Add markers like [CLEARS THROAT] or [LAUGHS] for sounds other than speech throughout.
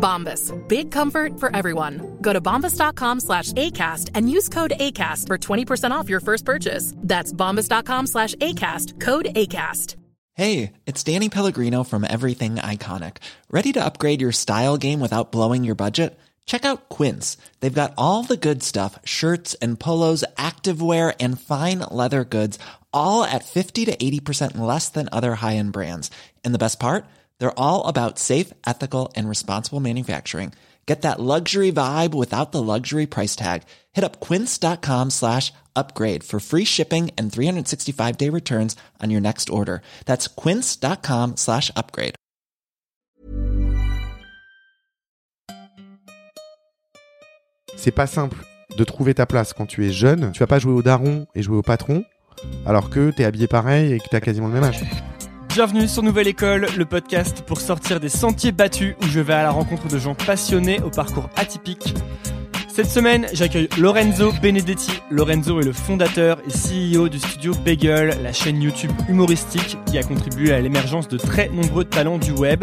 Bombas. Big comfort for everyone. Go to bombas.com slash ACAST and use code ACAST for 20% off your first purchase. That's bombas.com slash ACAST. Code ACAST. Hey, it's Danny Pellegrino from Everything Iconic. Ready to upgrade your style game without blowing your budget? Check out Quince. They've got all the good stuff shirts and polos, activewear, and fine leather goods, all at 50 to 80% less than other high end brands. And the best part? They're all about safe, ethical, and responsible manufacturing. Get that luxury vibe without the luxury price tag. Hit up quince.com slash upgrade for free shipping and 365 day returns on your next order. That's quince.com slash upgrade. C'est pas simple de trouver ta place quand tu es jeune. Tu vas pas jouer au daron et jouer au patron alors que t'es habillé pareil et que t'as quasiment le même âge. Bienvenue sur Nouvelle École, le podcast pour sortir des sentiers battus où je vais à la rencontre de gens passionnés au parcours atypique. Cette semaine, j'accueille Lorenzo Benedetti. Lorenzo est le fondateur et CEO du studio Bagel, la chaîne YouTube humoristique qui a contribué à l'émergence de très nombreux talents du web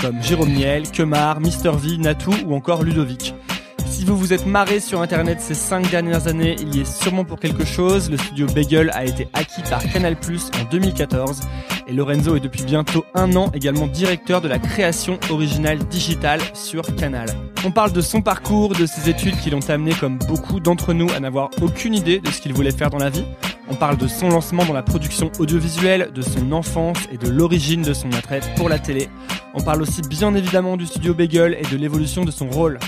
comme Jérôme Niel, Kemar, Mister V, Natou ou encore Ludovic. Si vous vous êtes marré sur internet ces 5 dernières années, il y est sûrement pour quelque chose. Le studio Bagel a été acquis par Canal Plus en 2014 et Lorenzo est depuis bientôt un an également directeur de la création originale digitale sur Canal. On parle de son parcours, de ses études qui l'ont amené comme beaucoup d'entre nous à n'avoir aucune idée de ce qu'il voulait faire dans la vie. On parle de son lancement dans la production audiovisuelle, de son enfance et de l'origine de son attrait pour la télé. On parle aussi bien évidemment du studio Bagel et de l'évolution de son rôle.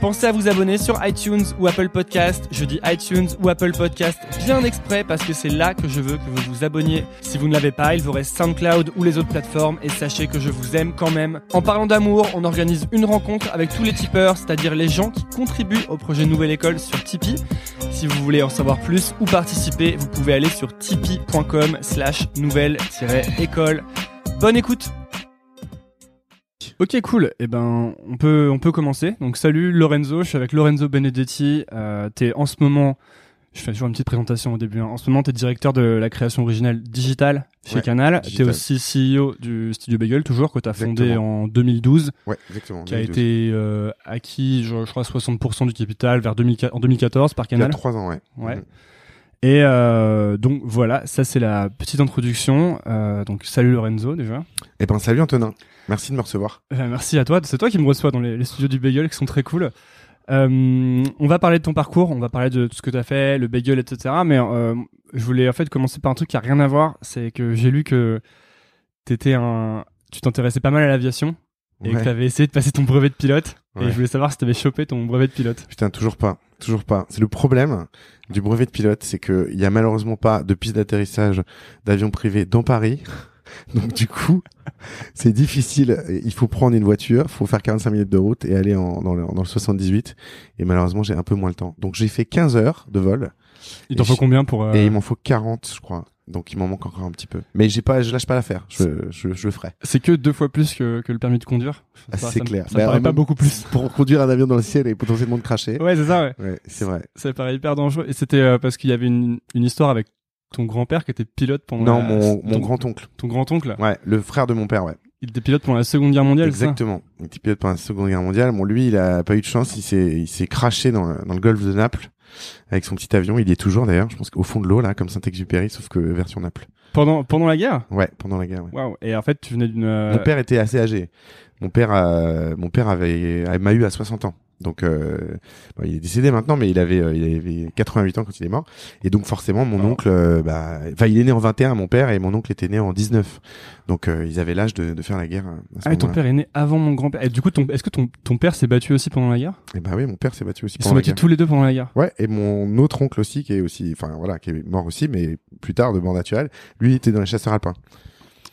Pensez à vous abonner sur iTunes ou Apple Podcast. Je dis iTunes ou Apple Podcast bien exprès parce que c'est là que je veux que vous vous abonniez. Si vous ne l'avez pas, il vous reste SoundCloud ou les autres plateformes et sachez que je vous aime quand même. En parlant d'amour, on organise une rencontre avec tous les tipeurs, c'est-à-dire les gens qui contribuent au projet Nouvelle École sur Tipeee. Si vous voulez en savoir plus ou participer, vous pouvez aller sur tipeee.com slash nouvelle-école. Bonne écoute Ok, cool. Eh ben, on peut, on peut commencer. Donc, salut Lorenzo. Je suis avec Lorenzo Benedetti. Euh, t'es en ce moment, je fais toujours une petite présentation au début. hein. En ce moment, t'es directeur de la création originale digitale chez Ouais, Canal. digital. T'es aussi CEO du Studio Bagel, toujours, que t'as fondé Exactement. en 2012, Ouais, exactement. qui a 2012. été euh, acquis, je, je crois, 60% du capital vers 2004 en 2014 par Il y a Canal. trois ans, ouais. Ouais. Mhm. Et euh, donc voilà, ça c'est la petite introduction. Euh, donc salut Lorenzo déjà. Eh ben, salut Antonin. Merci de me recevoir. Euh, merci à toi. C'est toi qui me reçois dans les, les studios du Bagel qui sont très cool. Euh, on va parler de ton parcours, on va parler de tout ce que tu as fait, le bagel, etc. Mais euh, je voulais en fait commencer par un truc qui a rien à voir. C'est que j'ai lu que t'étais un, tu t'intéressais pas mal à l'aviation et que tu avais essayé de passer ton brevet de pilote. Et je voulais savoir si tu avais chopé ton brevet de pilote. Putain, toujours pas. Toujours pas. C'est le problème du brevet de pilote, c'est que il y a malheureusement pas de piste d'atterrissage d'avion privé dans Paris. [LAUGHS] Donc du coup, c'est difficile. Il faut prendre une voiture, il faut faire 45 minutes de route et aller en, dans, le, dans le 78. Et malheureusement, j'ai un peu moins le temps. Donc j'ai fait 15 heures de vol Il t'en faut combien pour euh, et il m'en faut 40, je crois. Donc il m'en manque encore un petit peu. Mais j'ai pas, je lâche pas l'affaire. Je, je, je le ferai. C'est que deux fois plus que, que le permis de conduire. Ah, c'est clair. Ça me paraît pas beaucoup plus. Pour conduire un avion dans le ciel et potentiellement de cracher. Ouais, c'est ça. Ouais. Ouais, c'est vrai. Ça paraît hyper dangereux. Et c'était euh, parce qu'il y avait une, une histoire avec ton grand-père qui était pilote pendant Non, la- mon, mon grand-oncle. ton grand-oncle. Ouais, le frère de mon père, ouais. Il était pilote pendant la Seconde Guerre mondiale, ça? Exactement. Il était pilote pendant la Seconde Guerre mondiale. Bon, lui, il a pas eu de chance. Il s'est, il s'est craché dans, le- dans le golfe de Naples avec son petit avion. Il y est toujours d'ailleurs. Je pense qu'au fond de l'eau, là, comme Saint-Exupéry, sauf que version Naples. Pendant, pendant la guerre? Ouais, pendant la guerre. Ouais. Waouh. Et en fait, tu venais d'une. Mon père était assez âgé. Mon père, euh, mon père avait, m'a eu à 60 ans. Donc, euh, bon, il est décédé maintenant, mais il avait, euh, il avait 88 ans quand il est mort. Et donc, forcément, mon Oh. oncle, euh, bah, enfin, il est né en 21, mon père, et mon oncle était né en 19. Donc, euh, ils avaient l'âge de, de faire la guerre. euh, À ce Ah, et ton père est né avant mon grand-père. Et du coup, ton, est-ce que ton, ton père s'est battu aussi pendant la guerre? Et bah oui, mon père s'est battu aussi Ils sont pendant la battus guerre. tous les deux pendant la guerre. Ouais, et mon autre oncle aussi, qui est aussi, enfin voilà, qui est mort aussi, mais plus tard de mort naturelle. Lui, il était dans les chasseurs alpins.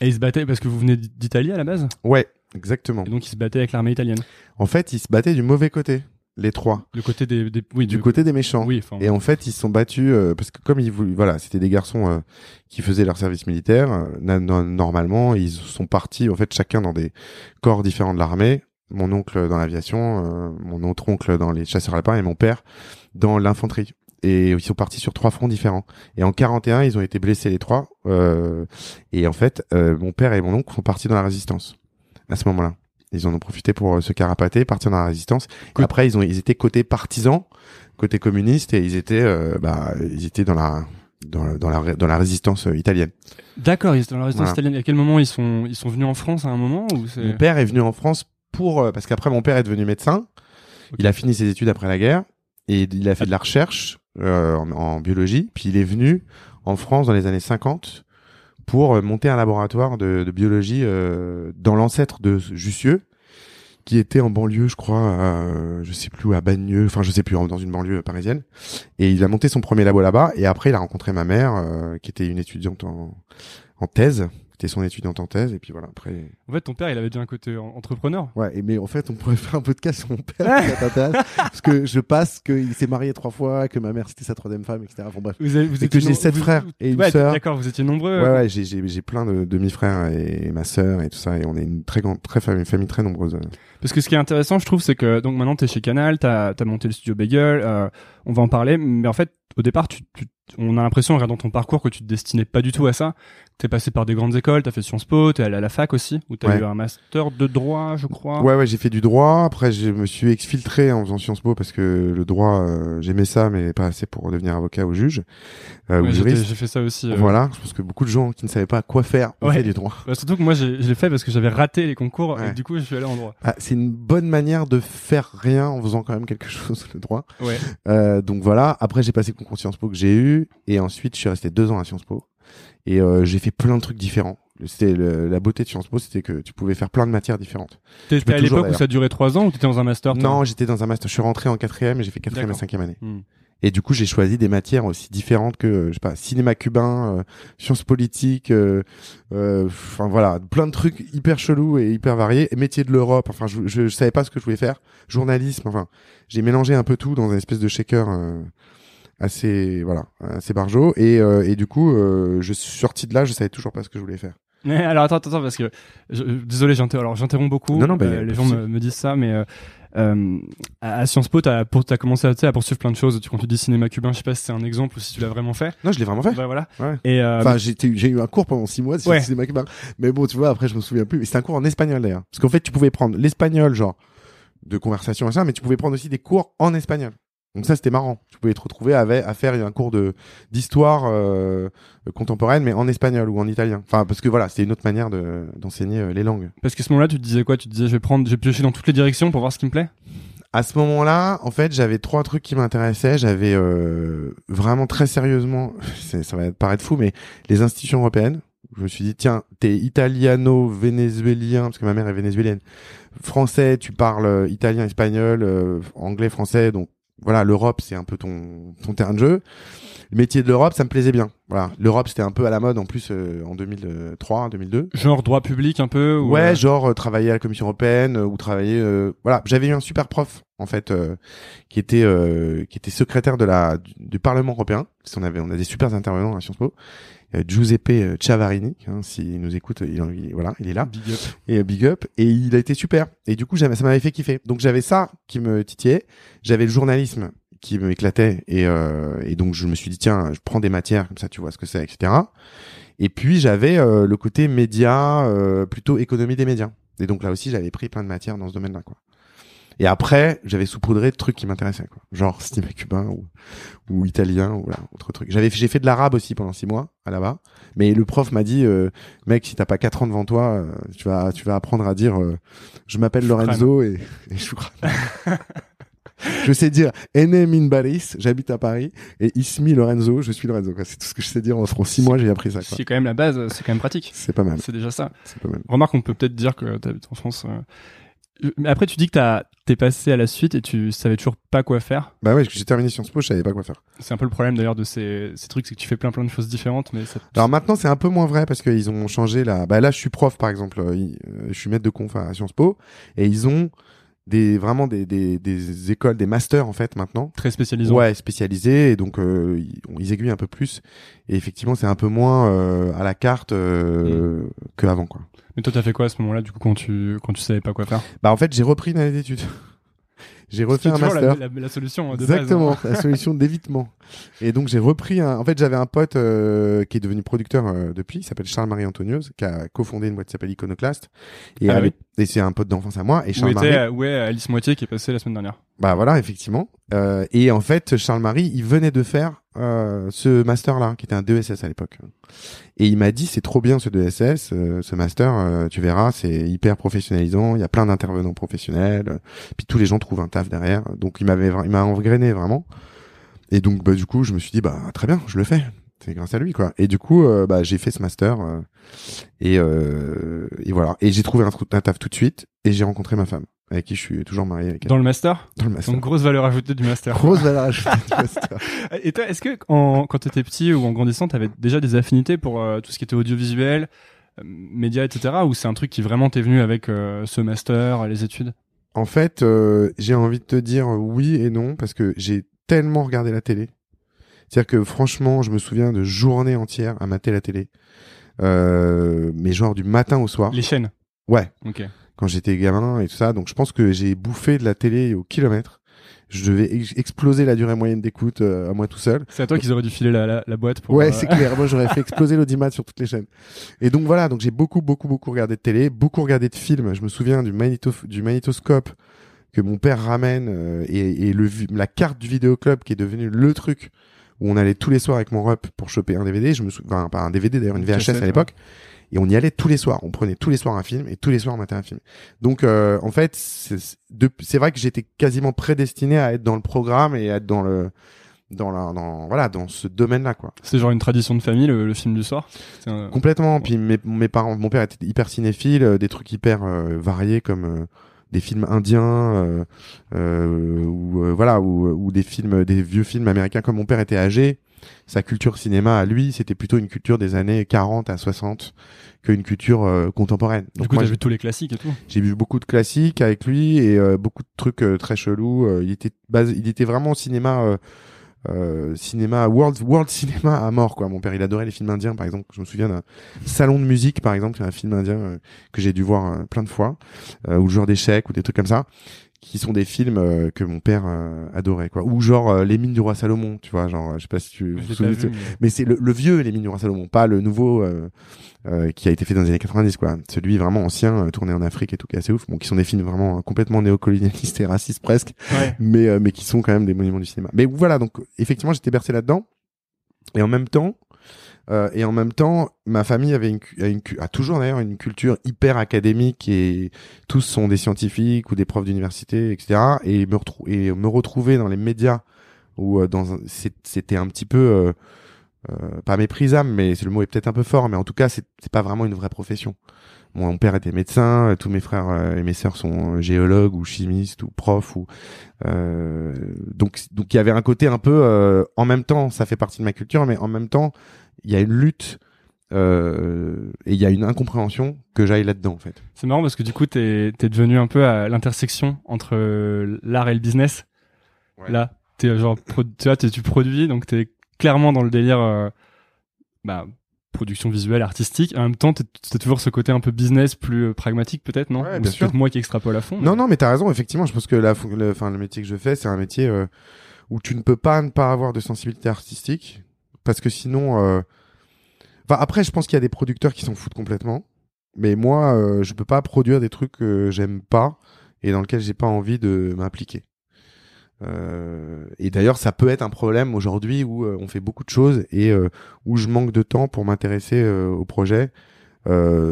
Et ils se battaient parce que vous venez d'Italie à la base? Ouais, exactement. Et donc ils se battaient avec l'armée italienne. En fait, ils se battaient du mauvais côté, les trois, Le côté des, des oui, du de- côté des méchants. Oui, enfin. Et en fait, ils se sont battus euh, parce que comme ils voulaient, voilà, c'était des garçons euh, qui faisaient leur service militaire. euh, normalement, ils sont partis en fait chacun dans des corps différents de l'armée. Mon oncle dans l'aviation, euh, mon autre oncle dans les chasseurs alpins et mon père dans l'infanterie. Et ils sont partis sur trois fronts différents. Et en 41, ils ont été blessés les trois. euh, et en fait, euh, mon père et mon oncle sont partis dans la résistance à ce moment-là. Ils en ont profité pour euh, se carapater, partir dans la résistance. Côté- après, ils ont, ils étaient côté partisans, côté communiste, et ils étaient, euh, bah, ils étaient dans la, dans, la- dans la, dans la résistance euh, italienne. D'accord, ils étaient dans la résistance Voilà. italienne. Et à quel moment ils sont, ils sont venus en France à un moment ou. Mon père est venu en France pour, parce qu'après mon père est devenu médecin. Il a fini ses études après la guerre et il a fait de la recherche euh, en, en biologie. Puis il est venu en France dans les années 50 pour euh, monter un laboratoire de, biologie euh, dans l'ancêtre de Jussieu, qui était en banlieue, je crois, à, je sais plus où, à Bagneux, enfin je sais plus, dans une banlieue parisienne. Et il a monté son premier labo là-bas. Et après, il a rencontré ma mère, euh, qui était une étudiante en thèse. C'était son étudiante en thèse. Et puis voilà, après. En fait, ton père, il avait déjà un côté en- entrepreneur. Ouais, et mais en fait, on pourrait faire un podcast sur mon père, [LAUGHS] si ça t'intéresse. parce que je passe qu'il s'est marié trois fois, que ma mère c'était sa troisième femme, etc. Bon bref. Vous, avez, vous Et que j'ai sept vous- frères et une sœur. D'accord, vous étiez nombreux. Ouais, ouais, j'ai, j'ai, j'ai plein de demi-frères et ma sœur et tout ça, et on est une très grande, très famille, famille très nombreuse. Parce que ce qui est intéressant, je trouve, c'est que donc maintenant t'es chez Canal, t'as as monté le studio Bagel, euh, on va en parler, mais en fait, au départ, tu, tu- on a l'impression, en regardant ton parcours, que tu te destinais pas du tout à ça. T'es passé par des grandes écoles, t'as fait Sciences Po, t'es allé à la fac aussi, où t'as Ouais. eu un master de droit, je crois. Ouais, ouais, j'ai fait du droit. Après, je me suis exfiltré en faisant Sciences Po parce que le droit, euh, j'aimais ça, mais pas assez pour devenir avocat ou juge euh, Ouais, ou j'ai fait ça aussi. euh. Voilà, je pense que beaucoup de gens qui ne savaient pas quoi faire ont Ouais. fait du droit. Bah, surtout que moi, je l'ai fait parce que j'avais raté les concours et du coup, je suis allé en droit. Ah, c'est une bonne manière de faire rien en faisant quand même quelque [LAUGHS] chose, le droit. Ouais. Donc voilà. Après, j'ai passé concours Sciences Po que j'ai eu, et ensuite, je suis resté deux ans à Sciences Po, et euh, j'ai fait plein de trucs différents. C'était la beauté de Sciences Po, c'était que tu pouvais faire plein de matières différentes. T'étais à l'époque où ça durait trois ans ou t'étais dans un master Non, j'étais dans un master. Je suis rentré en quatrième et j'ai fait quatrième et cinquième année. Hmm. Et du coup, j'ai choisi des matières aussi différentes que, euh, je sais pas, cinéma cubain, euh, sciences politiques, euh, euh, enfin voilà, plein de trucs hyper chelous et hyper variés. Et métier de l'Europe, enfin, je, je, je savais pas ce que je voulais faire. Journalisme, enfin, j'ai mélangé un peu tout dans une espèce de shaker assez, voilà, assez barjot. Et, euh, et du coup, euh, je suis sorti de là, je savais toujours pas ce que je voulais faire. Mais [LAUGHS] alors attends, attends, parce que je- désolé, alors j'interromps beaucoup. Non, non, bah, Euh, les gens me, me disent ça, mais euh, euh, à à Sciences Po, t'as t'as commencé à, à poursuivre plein de choses. Tu, quand tu dis cinéma cubain, je sais pas si c'est un exemple ou si tu l'as vraiment fait. Non, je l'ai vraiment fait. Bah, voilà. Ouais. Et euh, Enfin, j'ai eu un cours pendant six mois Ouais. cinéma cubain. Mais bon, tu vois, après, je me souviens plus. Mais C'était un cours en espagnol d'ailleurs. Parce qu'en fait, tu pouvais prendre l'espagnol, genre, de conversation et ça, mais tu pouvais prendre aussi des cours en espagnol. Donc ça, c'était marrant. Tu pouvais te retrouver avec, à faire un cours de d'histoire euh, contemporaine, mais en espagnol ou en italien. Enfin, parce que voilà, c'était une autre manière de d'enseigner euh, les langues. parce qu'à ce moment-là, tu te disais quoi? Tu te disais, je vais prendre, je vais piocher dans toutes les directions pour voir ce qui me plaît? À ce moment-là, en fait, j'avais trois trucs qui m'intéressaient. J'avais euh, vraiment très sérieusement, [LAUGHS] ça va paraître fou, mais les institutions européennes. Je me suis dit, tiens, t'es italiano-vénézuélien, parce que ma mère est vénézuélienne. Français, tu parles euh, italien, espagnol, euh, anglais, français, donc voilà, l'Europe, c'est un peu ton, ton terrain de jeu. Le métier de l'Europe, ça me plaisait bien. Voilà, l'Europe, c'était un peu à la mode en plus euh, en 2003, 2002. Genre droit public un peu. Ou, Ouais, euh, genre euh, travailler à la Commission européenne euh, ou travailler. euh, voilà, j'avais eu un super prof en fait euh, qui était euh, qui était secrétaire de la du, du Parlement européen. Parce qu'on avait on a des super intervenants à Sciences Po. Euh, Giuseppe euh, Ciavarini, hein, s'il nous écoute, il, il- voilà, il est là Big up. et euh, big up et il a été super. Et du coup, ça m'avait fait kiffer. Donc j'avais ça qui me titillait, j'avais le journalisme qui m'éclatait et euh, et donc je me suis dit tiens, je prends des matières comme ça, tu vois ce que c'est, etc. Et puis j'avais euh, le côté média, euh, plutôt économie des médias. Et donc là aussi, j'avais pris plein de matières dans ce domaine-là, quoi. Et après, j'avais saupoudré de trucs qui m'intéressaient, quoi. Genre cinéma cubain ou, ou italien ou voilà, autre truc. J'avais, j'ai fait de l'arabe aussi pendant six mois à là-bas. Mais le prof m'a dit, euh, mec, si t'as pas quatre ans devant toi, euh, tu vas, tu vas apprendre à dire, euh, je m'appelle. Lorenzo et, et Choukran. [LAUGHS] je sais dire Ene min Baris, j'habite à Paris, et Ismi Lorenzo, je suis Lorenzo. quoi. C'est tout ce que je sais dire en en six mois, j'ai appris ça. quoi. C'est quand même la base, c'est quand même pratique. C'est pas mal. C'est déjà ça. C'est pas mal. Remarque, on peut peut-être dire que t'habites en France. euh. Mais après, tu dis que t'as- t'es passé à la suite et tu savais toujours pas quoi faire. Bah ouais, j'ai terminé Sciences Po, je savais pas quoi faire. C'est un peu le problème d'ailleurs de ces, ces trucs, c'est que tu fais plein plein de choses différentes, mais ça... Alors maintenant, c'est un peu moins vrai parce qu'ils ont changé la. Bah là, je suis prof, par exemple. euh, euh, Je suis maître de conf à Sciences Po, et ils ont des vraiment des, des, des écoles, des masters en fait maintenant. très spécialisant. Ouais, spécialisés, et donc euh, ils, aiguillent un peu plus. Et effectivement, c'est un peu moins euh, à la carte euh, Mm. qu'avant, quoi. Mais toi, t'as fait quoi à ce moment-là, du coup, quand tu quand tu savais pas quoi faire? Bah en fait, j'ai repris une année d'études. J'ai refait un master. La, la- la solution de Exactement, base. hein. la solution d'évitement. Et donc j'ai repris un. En fait, j'avais un pote euh, qui est devenu producteur euh, depuis, il s'appelle Charles-Marie Antonios, qui a cofondé une boîte qui s'appelle Iconoclast. Et, Ah avec- oui. et c'est un pote d'enfance à moi. Et Où Charles-Marie, était où est Alice Moitié qui est passée la semaine dernière? Bah voilà, effectivement. Euh, et en fait, Charles-Marie, il venait de faire euh, ce master-là, qui était un DESS à l'époque. Et il m'a dit, c'est trop bien ce DESS, euh, ce master, euh, tu verras, c'est hyper professionnalisant, il y a plein d'intervenants professionnels, euh, puis tous les gens trouvent un taf derrière. Donc il m'avait, il m'a engrainé vraiment. Et donc bah du coup, je me suis dit, bah très bien, je le fais. C'est grâce à lui quoi. Et du coup, euh, bah j'ai fait ce master euh, et euh, et voilà. Et j'ai trouvé un, un taf tout de suite et j'ai rencontré ma femme avec qui je suis toujours marié avec elle. Dans le master Dans le master. Donc, grosse valeur ajoutée du master. Grosse valeur ajoutée du master. [LAUGHS] Et toi, est-ce que en, quand t'étais petit ou en grandissant, t'avais déjà des affinités pour euh, tout ce qui était audiovisuel, euh, médias, etc. Ou c'est un truc qui vraiment t'est venu avec ce master, les études? En fait, euh, j'ai envie de te dire oui et non parce que j'ai tellement regardé la télé. C'est-à-dire que franchement, je me souviens de journées entières à mater la télé. Euh, mais genre du matin au soir. Les chaînes. Ouais, Ok. quand j'étais gamin et tout ça. Donc je pense que j'ai bouffé de la télé au kilomètre. Je devais ex- exploser la durée moyenne d'écoute euh, à moi tout seul. C'est à toi qu'ils auraient dû filer la, la, la boîte pour. Ouais, euh, c'est clair. [LAUGHS] Moi, j'aurais fait exploser l'audimat sur toutes les chaînes. Et donc voilà, donc j'ai beaucoup, beaucoup, beaucoup regardé de télé, beaucoup regardé de films. Je me souviens du, magnéto du magnétoscope que mon père ramène euh, et, et le, vi- la carte du vidéoclub qui est devenu le truc où on allait tous les soirs avec mon rep pour choper un DVD. Je me souviens, enfin, pas un DVD d'ailleurs, une VHS à l'époque. Et on y allait tous les soirs. On prenait tous les soirs un film et tous les soirs on matait un film. Donc euh, en fait, c'est vrai que j'étais quasiment prédestiné à être dans le programme et à être dans le dans la dans voilà dans ce domaine-là quoi. C'est genre une tradition de famille, le, le film du soir? C'est un- Complètement. Puis mes, mes parents, mon père était hyper cinéphile, euh, des trucs hyper euh, variés comme euh, des films indiens euh, euh, ou euh, voilà ou, ou des films, des vieux films américains. Comme mon père était âgé, sa culture cinéma à lui, c'était plutôt une culture des années 40 à 60 qu'une culture euh, contemporaine. Du Donc coup, moi, t'as vu tous les classiques et tout. j'ai vu beaucoup de classiques avec lui et euh, beaucoup de trucs euh, très chelous. Euh, il était il était vraiment au cinéma, euh, cinéma world world cinéma à mort quoi. Mon père, il adorait les films indiens par exemple. Je me souviens d'un salon de musique par exemple, un film indien euh, que j'ai dû voir euh, plein de fois, euh, ou le joueur d'échecs ou des trucs comme ça qui sont des films euh, que mon père euh, adorait quoi. Ou genre euh, les mines du roi Salomon tu vois genre je sais pas si tu vous l'ai souvenez vu, mais- mais c'est le, le vieux les mines du roi Salomon pas le nouveau euh, euh, qui a été fait dans les années 90 quoi. Celui vraiment ancien euh, tourné en Afrique et tout qui est assez ouf. Bon qui sont des films vraiment complètement néocolonialistes et racistes presque Ouais. mais euh, mais qui sont quand même des monuments du cinéma. Mais voilà donc effectivement j'étais bercé là-dedans. Et en même temps euh, et en même temps, ma famille avait une, a, une a toujours d'ailleurs une culture hyper académique et tous sont des scientifiques ou des profs d'université, etc. Et me, et me retrouver dans les médias où euh, dans c'était un petit peu euh, euh, pas méprisable, mais le mot est peut-être un peu fort, mais en tout cas c'est pas vraiment une vraie profession. Mon père était médecin, euh, tous mes frères euh, et mes sœurs sont géologues ou chimistes ou profs ou euh, donc donc il y avait un côté un peu euh, en même temps ça fait partie de ma culture, mais en même temps il y a une lutte euh, et il y a une incompréhension que j'aille là-dedans en fait. C'est marrant parce que du coup, t'es es devenu un peu à l'intersection entre euh, l'art et le business. Ouais. Là, t'es genre, tu vois, tu produis, donc t'es clairement dans le délire, euh, bah, production visuelle, artistique. En même temps, t'as toujours ce côté un peu business, plus pragmatique peut-être, non? Ouais, Ou bien c'est sûr. moi qui extrapole à fond. Non, non, mais t'as raison. Effectivement, je pense que la, le, le métier que je fais, c'est un métier euh, où tu ne peux pas ne pas avoir de sensibilité artistique, parce que sinon, euh... après, je pense qu'il y a des producteurs qui s'en foutent complètement, mais moi, euh, je peux pas produire des trucs que j'aime pas et dans lesquels j'ai pas envie de m'impliquer. Euh, et d'ailleurs, ça peut être un problème aujourd'hui où euh, on fait beaucoup de choses et euh, où je manque de temps pour m'intéresser euh, au projet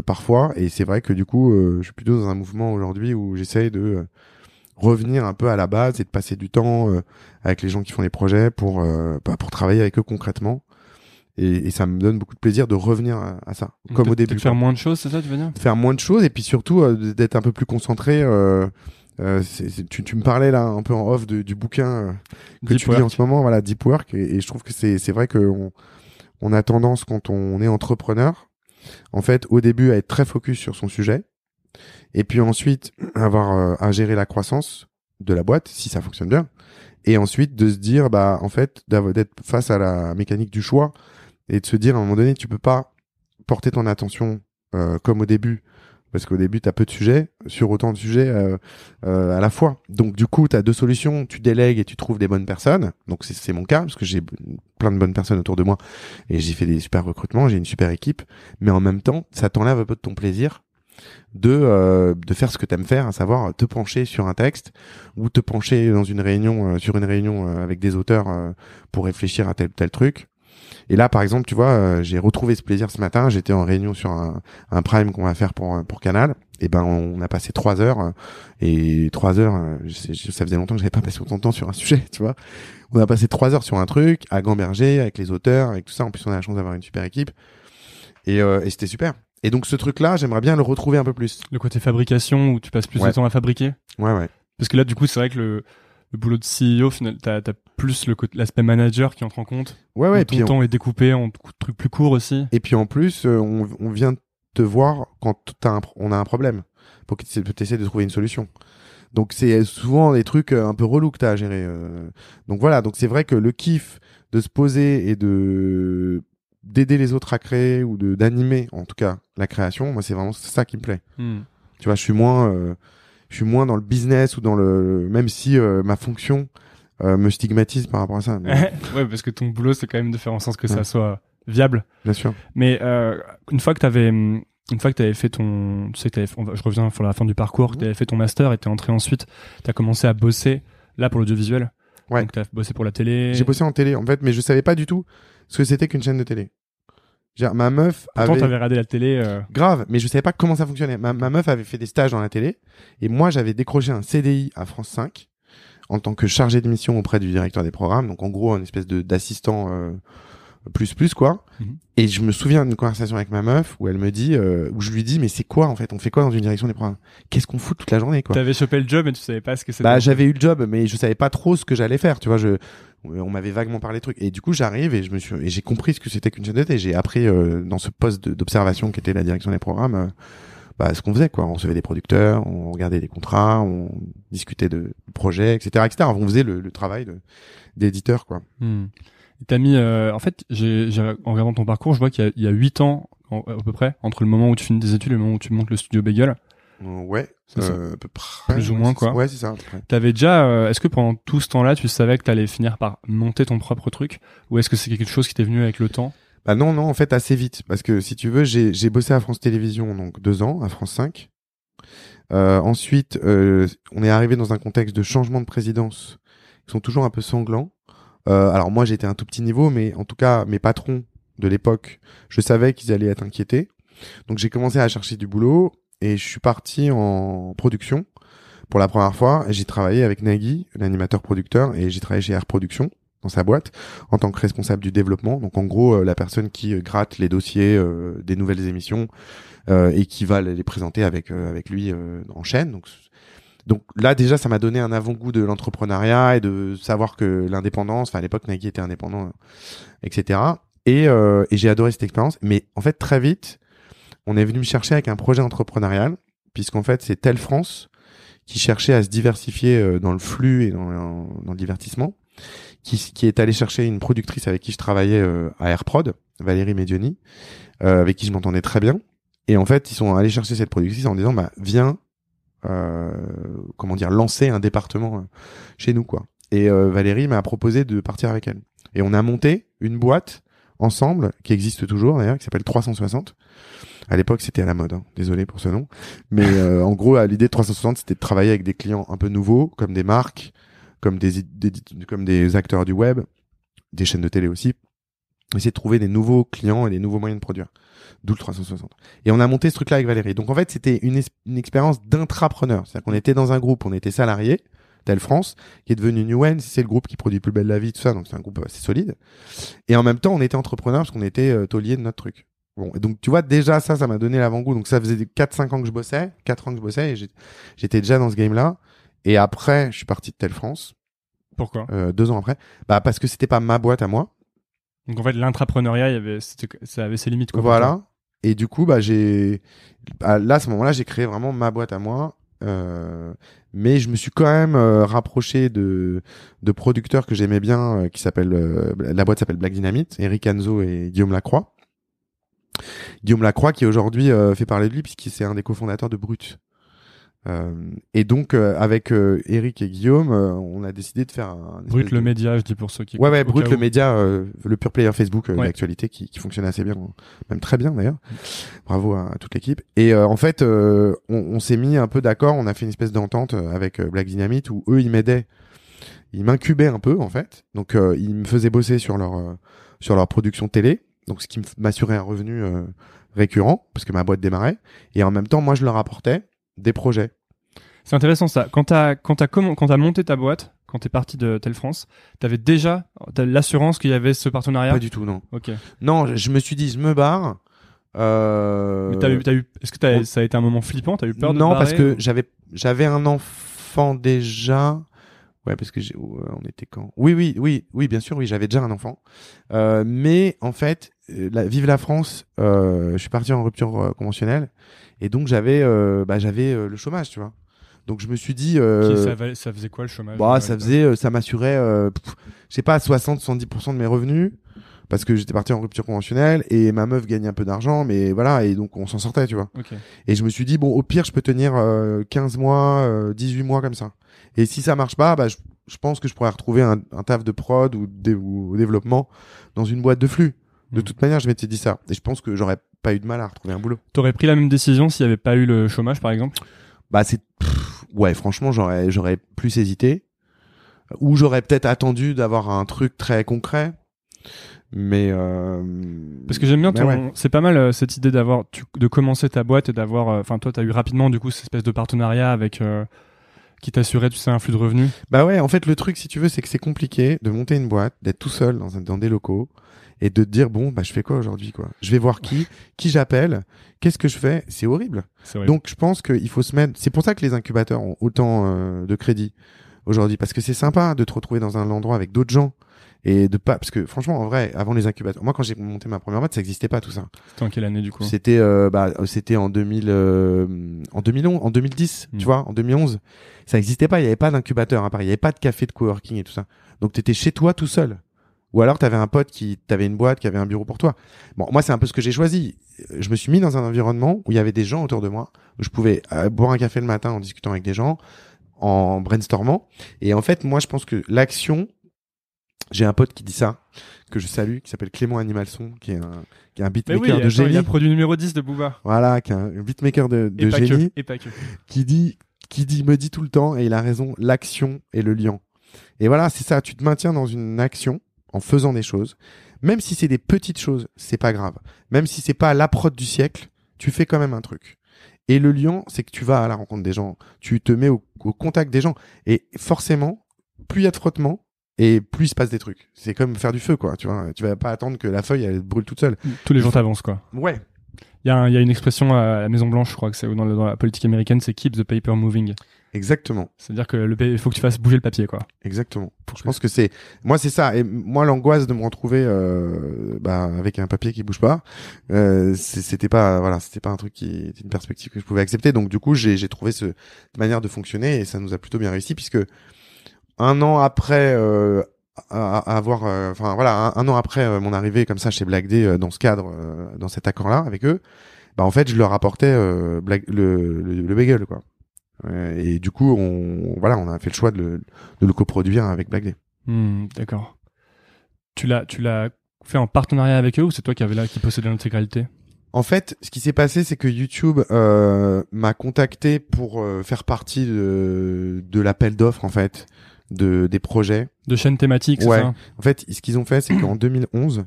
parfois. Et c'est vrai que du coup, je suis plutôt dans un mouvement aujourd'hui où j'essaye de revenir un peu à la base et de passer du temps avec les gens qui font les projets pour bah, pour travailler avec eux concrètement. Et, et ça me donne beaucoup de plaisir de revenir à, à ça, comme peut- au début. faire quoi. moins de choses, c'est ça, tu veux dire? Faire moins de choses et puis surtout euh, d'être un peu plus concentré. Euh, euh, tu, tu me parlais là un peu en off de- du bouquin euh, que Deep tu lis en ce moment, voilà, Deep Work, et, et je trouve que c'est vrai que on, a tendance quand on est entrepreneur, en fait, au début à être très focus sur son sujet, et puis ensuite [CLEARS THROAT] avoir euh, à gérer la croissance de la boîte si ça fonctionne bien, et ensuite de se dire bah en fait d'être face à la mécanique du choix et de se dire à un moment donné tu peux pas porter ton attention euh, comme au début parce qu'au début, tu as peu de sujets sur autant de sujets euh, euh, à la fois. Donc du coup, tu as deux solutions, tu délègues et tu trouves des bonnes personnes. Donc c'est- mon cas parce que j'ai plein de bonnes personnes autour de moi et j'ai fait des super recrutements, j'ai une super équipe, mais en même temps, ça t'enlève un peu de ton plaisir de de faire ce que t'aimes faire, à savoir te pencher sur un texte ou te pencher dans une réunion sur une réunion avec des auteurs pour réfléchir à tel tel truc. Et là, par exemple, tu vois, euh, j'ai retrouvé ce plaisir ce matin. J'étais en réunion sur un, un prime qu'on va faire pour euh, pour Canal. Et ben, on a passé trois heures euh, et trois heures. je ça faisait longtemps que j'avais pas passé autant de temps sur un sujet, tu vois. On a passé trois heures sur un truc à Gamberger avec les auteurs, avec tout ça. En plus, on a la chance d'avoir une super équipe. Et, euh, et c'était super. Et donc, ce truc-là, j'aimerais bien le retrouver un peu plus. Le côté fabrication où tu passes plus Ouais. de temps à fabriquer Ouais, ouais. Parce que là, du coup, c'est vrai que le, le boulot de CEO, final, t'as as plus l'aspect manager qui entre en compte. Ouais, ouais. Et ton puis, on- temps est découpé en trucs plus courts aussi. Et puis en plus, euh, on, on vient te voir quand t'as un, on a un problème pour que tu essaies de trouver une solution. Donc c'est souvent des trucs euh, un peu relous que t'as à gérer. euh. Donc voilà, donc c'est vrai que le kiff de se poser et de d'aider les autres à créer ou de d'animer en tout cas la création, moi c'est vraiment ça qui me plaît. Hmm. Tu vois, je suis moins euh, je suis moins dans le business ou dans le même si euh, ma fonction euh, me stigmatise par rapport à ça. [LAUGHS] Mais, ouais, parce que ton boulot, c'est quand même de faire en sorte que ça soit viable. bien sûr. Mais euh, une fois que t'avais hum, une fois que t'avais fait ton tu sais que va- je reviens pour la fin du parcours que Mhm. t'avais fait ton master et t'es entré ensuite t'as commencé à bosser là pour l'audiovisuel Ouais. donc t'as bossé pour la télé J'ai bossé en télé en fait, mais je savais pas du tout ce que c'était qu'une chaîne de télé. Genre, ma meuf pourtant avait t'avais regardé la télé euh, grave, mais je savais pas comment ça fonctionnait. Ma, ma meuf avait fait des stages dans la télé et moi j'avais décroché un CDI à France 5 en tant que chargé de mission auprès du directeur des programmes, donc en gros un espèce de d'assistant euh, plus plus quoi. Mhm. Et je me souviens d'une conversation avec ma meuf où elle me dit, euh, où je lui dis mais c'est quoi en fait, on fait quoi dans une direction des programmes Qu'est-ce qu'on fout toute la journée quoi? T'avais chopé le job et tu savais pas ce que c'était bah, j'avais eu le job, mais je savais pas trop ce que j'allais faire. Tu vois, je, on m'avait vaguement parlé de trucs. Et du coup, j'arrive et je me suis, et j'ai compris ce que c'était qu'une chaîne de télé. J'ai appris euh, dans ce poste d'observation qui était la direction des programmes, euh, bah, ce qu'on faisait quoi. On recevait des producteurs, on regardait des contrats, on discutait de projets, etc., etc. On faisait le, le travail de d'éditeur quoi. Hmm. T'as mis, euh, en fait, j'ai, en regardant ton parcours, je vois qu'il y a- huit ans en- à peu près entre le moment où tu finis tes études et le moment où tu montes le studio Bagel. Euh, ouais, euh, à peu près. Plus ou moins, quoi. Ouais, c'est ça. T'avais déjà, euh, est-ce que pendant tout ce temps-là, tu savais que t'allais finir par monter ton propre truc, ou est-ce que c'est quelque chose qui t'est venu avec le temps? Bah non, non, en fait, assez vite. Parce que si tu veux, j'ai j'ai bossé à France Télévisions, donc deux ans, à France 5. Euh, ensuite, on est arrivé dans un contexte de changement de présidence qui sont toujours un peu sanglants. Euh, alors moi, j'étais à un tout petit niveau, mais en tout cas, mes patrons de l'époque, je savais qu'ils allaient être inquiétés. Donc j'ai commencé à chercher du boulot et je suis parti en production pour la première fois. J'ai travaillé avec Nagui, l'animateur producteur, et j'ai travaillé chez Air Production dans sa boîte en tant que responsable du développement. Donc en gros, euh, la personne qui euh, gratte les dossiers euh, des nouvelles émissions euh, et qui va les présenter avec avec lui en chaîne. Donc là déjà, ça m'a donné un avant-goût de l'entrepreneuriat et de savoir que l'indépendance, enfin à l'époque Nagui était indépendant, etc. Et, euh, et j'ai adoré cette expérience. Mais en fait très vite, on est venu me chercher avec un projet entrepreneurial, puisqu'en fait c'est Tel France qui cherchait à se diversifier euh, dans le flux et dans, le divertissement qui, qui est allé chercher une productrice avec qui je travaillais euh, à AirProd, Valérie Medioni, euh, avec qui je m'entendais très bien. Et en fait, ils sont allés chercher cette productrice en disant, bah, viens, comment dire, lancer un département euh, chez nous, quoi. Et euh, Valérie m'a proposé de partir avec elle. Et on a monté une boîte ensemble, qui existe toujours d'ailleurs, qui s'appelle 360. À l'époque, c'était à la mode, hein. désolé pour ce nom. Mais [LAUGHS] euh, en gros, l'idée de 360, c'était de travailler avec des clients un peu nouveaux, comme des marques, comme des, des- comme des acteurs du web, des chaînes de télé aussi, essayer de trouver des nouveaux clients et des nouveaux moyens de produire. D'où le 360. Et on a monté ce truc-là avec Valérie. Donc en fait, c'était une, expérience d'intrapreneur. C'est-à-dire qu'on était dans un groupe, on était salariés, Tel France, qui est devenu Newen, c'est le groupe qui produit Plus belle la vie, tout ça, donc c'est un groupe assez solide. Et en même temps, on était entrepreneur parce qu'on était euh, taulier de notre truc. Bon, et donc tu vois, déjà ça, ça m'a donné l'avant-goût. Donc ça faisait 4-5 ans que je bossais, 4 ans que je bossais, et j'étais déjà dans ce game-là. Et après, je suis parti de Tel France, Pourquoi? Euh, deux ans après, bah parce que c'était pas ma boîte à moi. Donc en fait, c'était- ça avait ses limites. Quoi. Voilà. Et du coup, bah, j'ai, bah, là, à ce moment-là, j'ai créé vraiment ma boîte à moi. Euh, mais je me suis quand même euh, rapproché de, de producteurs que j'aimais bien, euh, qui s'appellent, euh, la boîte s'appelle Black Dynamite, Eric Anzo et Guillaume Lacroix. Guillaume Lacroix qui aujourd'hui euh, fait parler de lui puisqu'il c'est un des cofondateurs de Brut. Euh, et donc euh, avec euh, Eric et Guillaume, euh, on a décidé de faire un Brut le de- média, je dis pour ceux qui. Ouais, ouais, Brut, le où. média, euh, le pure player Facebook Ouais. d'actualité qui, qui fonctionne assez bien, même très bien d'ailleurs. Bravo à, à toute l'équipe. Et euh, en fait, euh, on, on s'est mis un peu d'accord, on a fait une espèce d'entente avec Black Dynamite où eux, ils m'aidaient, ils m'incubaient un peu en fait. Donc, euh, ils me faisaient bosser sur leur euh, sur leur production télé, donc ce qui m'assurait un revenu euh, récurrent parce que ma boîte démarrait. Et en même temps, moi, je leur apportais des projets. C'est intéressant ça. Quand t'as quand t'as comment quand t'as monté ta boîte, quand t'es parti de Tel France, t'avais déjà l'assurance qu'il y avait ce partenariat? Pas du tout, non. Ok. Non, je- je me suis dit, je me barre. Euh... Mais t'as eu, t'as eu, est-ce que t'as- on- ça a été un moment flippant? T'as eu peur de non te parce que j'avais j'avais un enfant déjà ouais parce que j'ai on était quand? Oui oui oui oui bien sûr oui j'avais déjà un enfant Euh, mais en fait euh, la, vive la France euh, je suis parti en rupture conventionnelle et donc j'avais bah j'avais le chômage tu vois donc je me suis dit euh, ça, faisait quoi le chômage bah, Ouais, ça faisait, euh, ça m'assurait, euh, je sais pas, 60-70% de mes revenus, parce que j'étais parti en rupture conventionnelle, et ma meuf gagnait un peu d'argent, mais voilà, et donc on s'en sortait, tu vois. Ok. Et je me suis dit, bon, au pire, je peux tenir euh, 15 mois, euh, 18 mois comme ça. Et si ça marche pas, bah, je, je pense que je pourrais retrouver un, un taf de prod ou, dé- ou développement dans une boîte de flux. De Mhm. toute manière, je m'étais dit ça. Et je pense que j'aurais pas eu de mal à retrouver un boulot. T'aurais pris la même décision s'il n'y avait pas eu le chômage, par exemple? Bah, c'est, ouais, franchement, j'aurais, j'aurais plus hésité. Ou j'aurais peut-être attendu d'avoir un truc très concret. Mais, euh... Parce que j'aime bien mais ton, ouais. c'est pas mal euh, cette idée d'avoir, tu- de commencer ta boîte et d'avoir, euh, enfin toi t'as eu rapidement du coup cette espèce de partenariat avec euh, qui t'assurait tu sais un flux de revenus. Bah ouais, en fait, le truc, si tu veux, c'est que c'est compliqué de monter une boîte, d'être tout seul dans, un- dans des locaux et de te dire, bon, bah, je fais quoi aujourd'hui, quoi? Je vais voir qui, qui j'appelle, qu'est-ce que je fais? C'est horrible. Donc, je pense qu'il faut se mettre, c'est pour ça que les incubateurs ont autant euh, de crédit aujourd'hui, parce que c'est sympa de te retrouver dans un endroit avec d'autres gens et de pas, parce que franchement, en vrai, avant les incubateurs, moi, quand j'ai monté ma première boîte, ça existait pas tout ça. C'était en quelle année du coup? C'était euh, bah c'était en 2000 euh, en 2011 en 2010, Mm. tu vois, en 2011. Ça existait pas, il y avait pas d'incubateur à Paris, il y avait pas de café de coworking et tout ça. Donc tu étais chez toi tout seul. Ou alors tu avais un pote qui t'avait une boîte qui avait un bureau pour toi. Bon, moi c'est un peu ce que j'ai choisi. Je me suis mis dans un environnement où il y avait des gens autour de moi, où je pouvais euh, boire un café le matin en discutant avec des gens, en brainstormant et en fait, moi je pense que l'action j'ai un pote qui dit ça que je salue qui s'appelle Clément Animalson qui est un qui est un beatmaker oui, de attends, génie. il a produit numéro 10 de Booba. Voilà, qui est un beatmaker de, de Et génie que. Et pas que. qui dit, qui dit, me dit tout le temps, et il a raison, l'action est le lien. Et voilà, c'est ça, tu te maintiens dans une action en faisant des choses. Même si c'est des petites choses, c'est pas grave. Même si c'est pas la prod du siècle, tu fais quand même un truc. Et le lien, c'est que tu vas à la rencontre des gens, tu te mets au, au contact des gens. Et forcément, plus il y a de frottement, et plus il se passe des trucs. C'est comme faire du feu, quoi. Tu vois, tu vas pas attendre que la feuille elle brûle toute seule. Tous les gens t'avancent quoi. Ouais, Il y, y a une expression à la Maison Blanche, je crois que c'est ou dans, dans la politique américaine, c'est keep the paper moving. exactement. C'est-à-dire que le il faut que tu fasses bouger le papier quoi. Exactement. Je pense que c'est moi c'est ça et moi l'angoisse de me retrouver euh, bah, avec un papier qui bouge pas, euh, c'était pas voilà c'était pas un truc qui était une perspective que je pouvais accepter donc du coup j'ai trouvé ce cette manière de fonctionner et ça nous a plutôt bien réussi puisque un an après euh, à, avoir euh, enfin voilà un, un an après euh, mon arrivée comme ça chez Black Day euh, dans ce cadre euh, dans cet accord là avec eux bah en fait je leur apportais euh, Black- le, le le bagel quoi. Et du coup on voilà on a fait le choix de le, de le coproduire avec Black Day. Hmm, D'accord. Tu l'as, tu l'as fait en partenariat avec eux ou c'est toi qui avais là qui possédait l'intégralité? En fait, ce qui s'est passé, c'est que YouTube euh, m'a contacté pour euh, faire partie de, de l'appel d'offres, en fait, de des projets. De chaînes thématiques, Ouais. ça? En fait, ce qu'ils ont fait, c'est qu'en [CLEARS THROAT] 2011,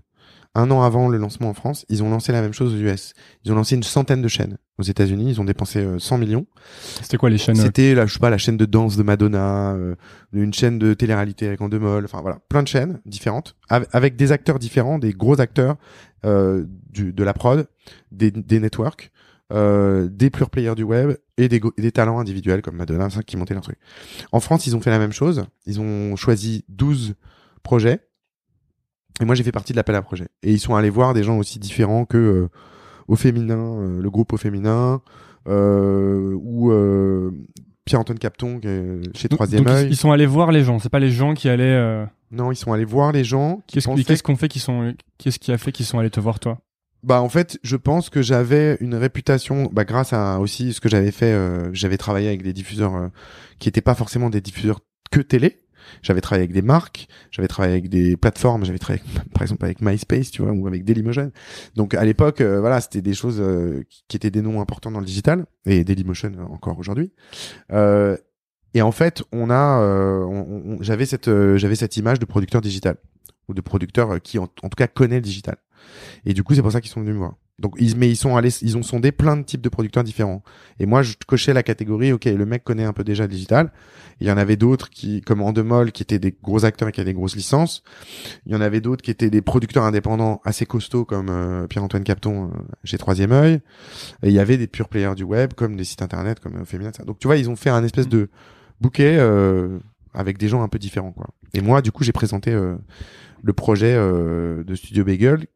un an avant le lancement en France, ils ont lancé la même chose aux US. Ils ont lancé une centaine de chaînes aux États-Unis. Ils ont dépensé euh, 100 millions. C'était quoi les chaînes euh, C'était, là, je sais pas, la chaîne de danse de Madonna, euh, une chaîne de télé-réalité avec Endemol, enfin voilà, plein de chaînes différentes, av- avec des acteurs différents, des gros acteurs euh, du, de la prod, des, des networks, euh, des pure players du web et des, des talents individuels comme Madonna, qui montaient leur truc. En France, ils ont fait la même chose. Ils ont choisi 12 projets. Et moi, j'ai fait partie de l'appel à projet. Et ils sont allés voir des gens aussi différents que euh, au féminin, euh, le groupe au féminin, euh, ou euh, Pierre-Antoine Capton chez Troisième donc ils- sont allés voir les gens. C'est pas les gens qui allaient. euh, Non, ils sont allés voir les gens qui Qu'est-ce pensaient qu'est-ce qu'on fait qui sont Qu'est-ce qui a fait qu'ils sont allés te voir toi? Bah en fait, je pense que j'avais une réputation, bah grâce à aussi ce que j'avais fait, euh, j'avais travaillé avec des diffuseurs euh, qui étaient pas forcément des diffuseurs que télé. J'avais travaillé avec des marques, j'avais travaillé avec des plateformes, j'avais travaillé avec- [LAUGHS] par exemple avec MySpace, tu vois, ou avec Dailymotion. Donc à l'époque, euh, voilà, c'était des choses euh, qui- étaient des noms importants dans le digital et Dailymotion euh, encore aujourd'hui. Euh, et en fait, on a, j'avais cette, j'avais cette image de producteur digital ou de producteur qui en tout cas connaît le digital. Et du coup, c'est pour ça qu'ils sont venus me voir. Donc, ils, mais ils sont allés, ils ont sondé plein de types de producteurs différents. Et moi, je cochais la catégorie, ok, le mec connaît un peu déjà le digital. Il y en avait d'autres qui, comme Endemol, qui étaient des gros acteurs et qui avaient des grosses licences. Il y en avait d'autres qui étaient des producteurs indépendants assez costauds, comme euh, Pierre-Antoine Capton euh, chez Troisième œil. Et il y avait des pure players du web, comme des sites internet, comme euh, Féminin. ça. Donc, tu vois, ils ont fait un espèce de bouquet euh, avec des gens un peu différents, quoi. Et moi, du coup, j'ai présenté euh, le projet euh, de Studio Bagel,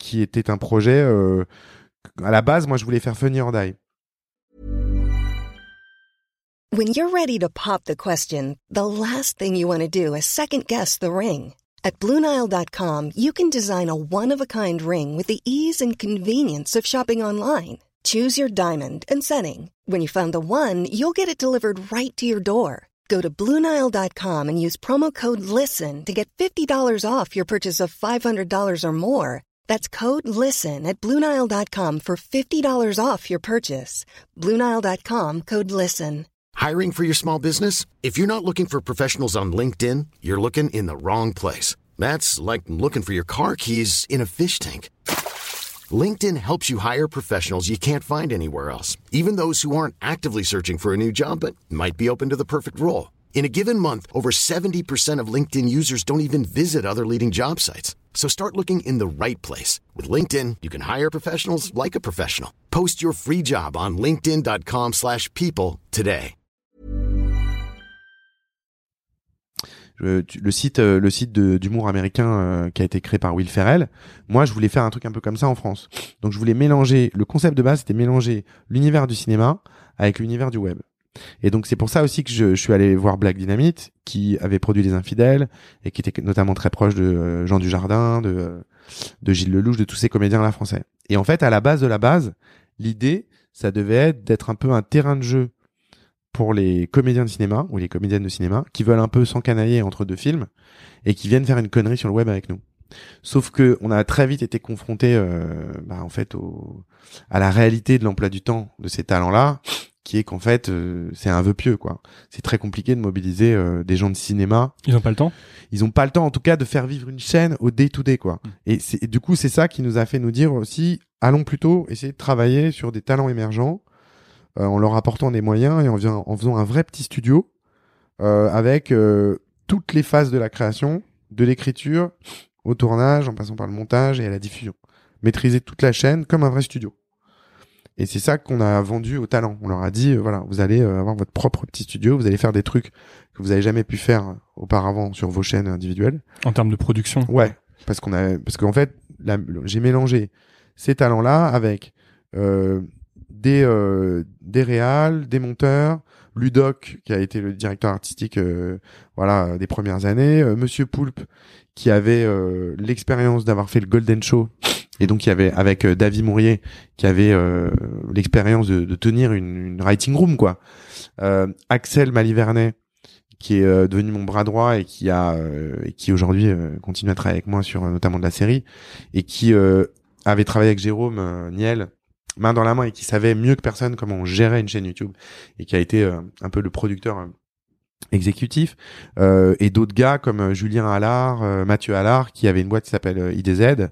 qui était un projet euh, à la base, moi, je voulais faire Funny or Die. When you're ready to pop the question, the last thing you want to do is second guess the ring. At Bluenile.com, you can design a one of a kind ring with the ease and convenience of shopping online. Choose your diamond and setting. When you find the one, you'll get it delivered right to your door. Go to Bluenile.com and use promo code LISTEN to get $50 off your purchase of $500 or more. That's code LISTEN at Bluenile.com for $50 off your purchase. Bluenile.com code LISTEN. Hiring for your small business? If you're not looking for professionals on LinkedIn, you're looking in the wrong place. That's like looking for your car keys in a fish tank. LinkedIn helps you hire professionals you can't find anywhere else, even those who aren't actively searching for a new job but might be open to the perfect role. In a given month, over 70% of LinkedIn users don't even visit other leading job sites. So start looking in the right place. With LinkedIn, you can hire professionals like a professional. Post your free job on linkedin.com/people slash people today. Le site, euh, le site d'humour américain euh, qui a été créé par Will Ferrell. Moi, je voulais faire un truc un peu comme ça en France. Donc, je voulais mélanger. Le concept de base, c'était mélanger l'univers du cinéma avec l'univers du web. Et donc, c'est pour ça aussi que je, je suis allé voir Black Dynamite, qui avait produit Les Infidèles et qui était notamment très proche de euh, Jean Dujardin, de euh, de Gilles Lelouch, de tous ces comédiens là français. Et en fait, à la base de la base, l'idée, ça devait être d'être un peu un terrain de jeu pour les comédiens de cinéma ou les comédiennes de cinéma qui veulent un peu s'encanailler entre deux films et qui viennent faire une connerie sur le web avec nous. Sauf que on a très vite été confronté, euh, bah, en fait, au, à la réalité de l'emploi du temps de ces talents-là, qui est qu'en fait, euh, c'est un vœu pieux, quoi. C'est très compliqué de mobiliser euh, des gens de cinéma Ils ont pas le temps? Ils ont pas le temps en tout cas de faire vivre une chaîne au day to day quoi. Et c'est et du coup c'est ça qui nous a fait nous dire aussi allons plutôt essayer de travailler sur des talents émergents euh, en leur apportant des moyens et en, faisant- en faisant un vrai petit studio avec toutes les phases de la création, de l'écriture au tournage en passant par le montage et à la diffusion. Maîtriser toute la chaîne comme un vrai studio. Et c'est ça qu'on a vendu aux talents. On leur a dit, euh, voilà, vous allez euh, avoir votre propre petit studio, vous allez faire des trucs que vous avez jamais pu faire auparavant sur vos chaînes individuelles. en termes de production. Ouais, parce qu'on a, parce qu'en fait, j'ai mélangé ces talents-là avec euh, des euh, des réals, des monteurs, Ludoc qui a été le directeur artistique, euh, voilà, des premières années, euh, Monsieur Poulpe qui avait euh, l'expérience d'avoir fait le Golden Show et donc il y avait avec euh, David Mourier qui avait euh, l'expérience de, de tenir une, une writing room quoi. Euh, Axel Malivernet qui est euh, devenu mon bras droit et qui a euh, et qui aujourd'hui euh, continue à travailler avec moi sur notamment de la série et qui avait travaillé avec Jérôme Niel main dans la main et qui savait mieux que personne comment on gérait une chaîne YouTube et qui a été un peu le producteur exécutif euh, et d'autres gars comme euh, Julien Allard, euh, Mathieu Allard qui avait une boîte qui s'appelle euh, IDZ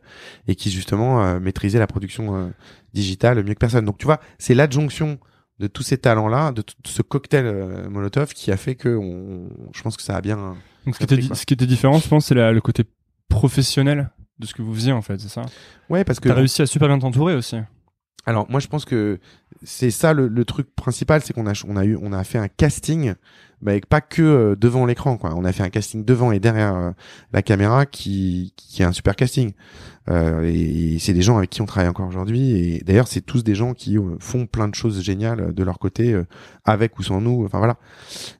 et qui justement maîtrisait la production digitale mieux que personne. Donc tu vois, c'est l'adjonction de tous ces talents-là, de tout ce cocktail Molotov qui a fait que on, je pense que ça a bien Donc ce qui était, ce qui était différent, je pense, c'est le côté professionnel de ce que vous faisiez en fait, c'est ça? Ouais, parce que T'as réussi à super bien t'entourer aussi. Alors moi je pense que c'est ça le, le truc principal, c'est qu'on a on a eu on a fait un casting, mais avec pas que euh, devant l'écran quoi. On a fait un casting devant et derrière euh, la caméra qui qui est un super casting. Euh, et, c'est des gens avec qui on travaille encore aujourd'hui. Et d'ailleurs c'est tous des gens qui euh, font plein de choses géniales de leur côté, avec ou sans nous. Enfin voilà.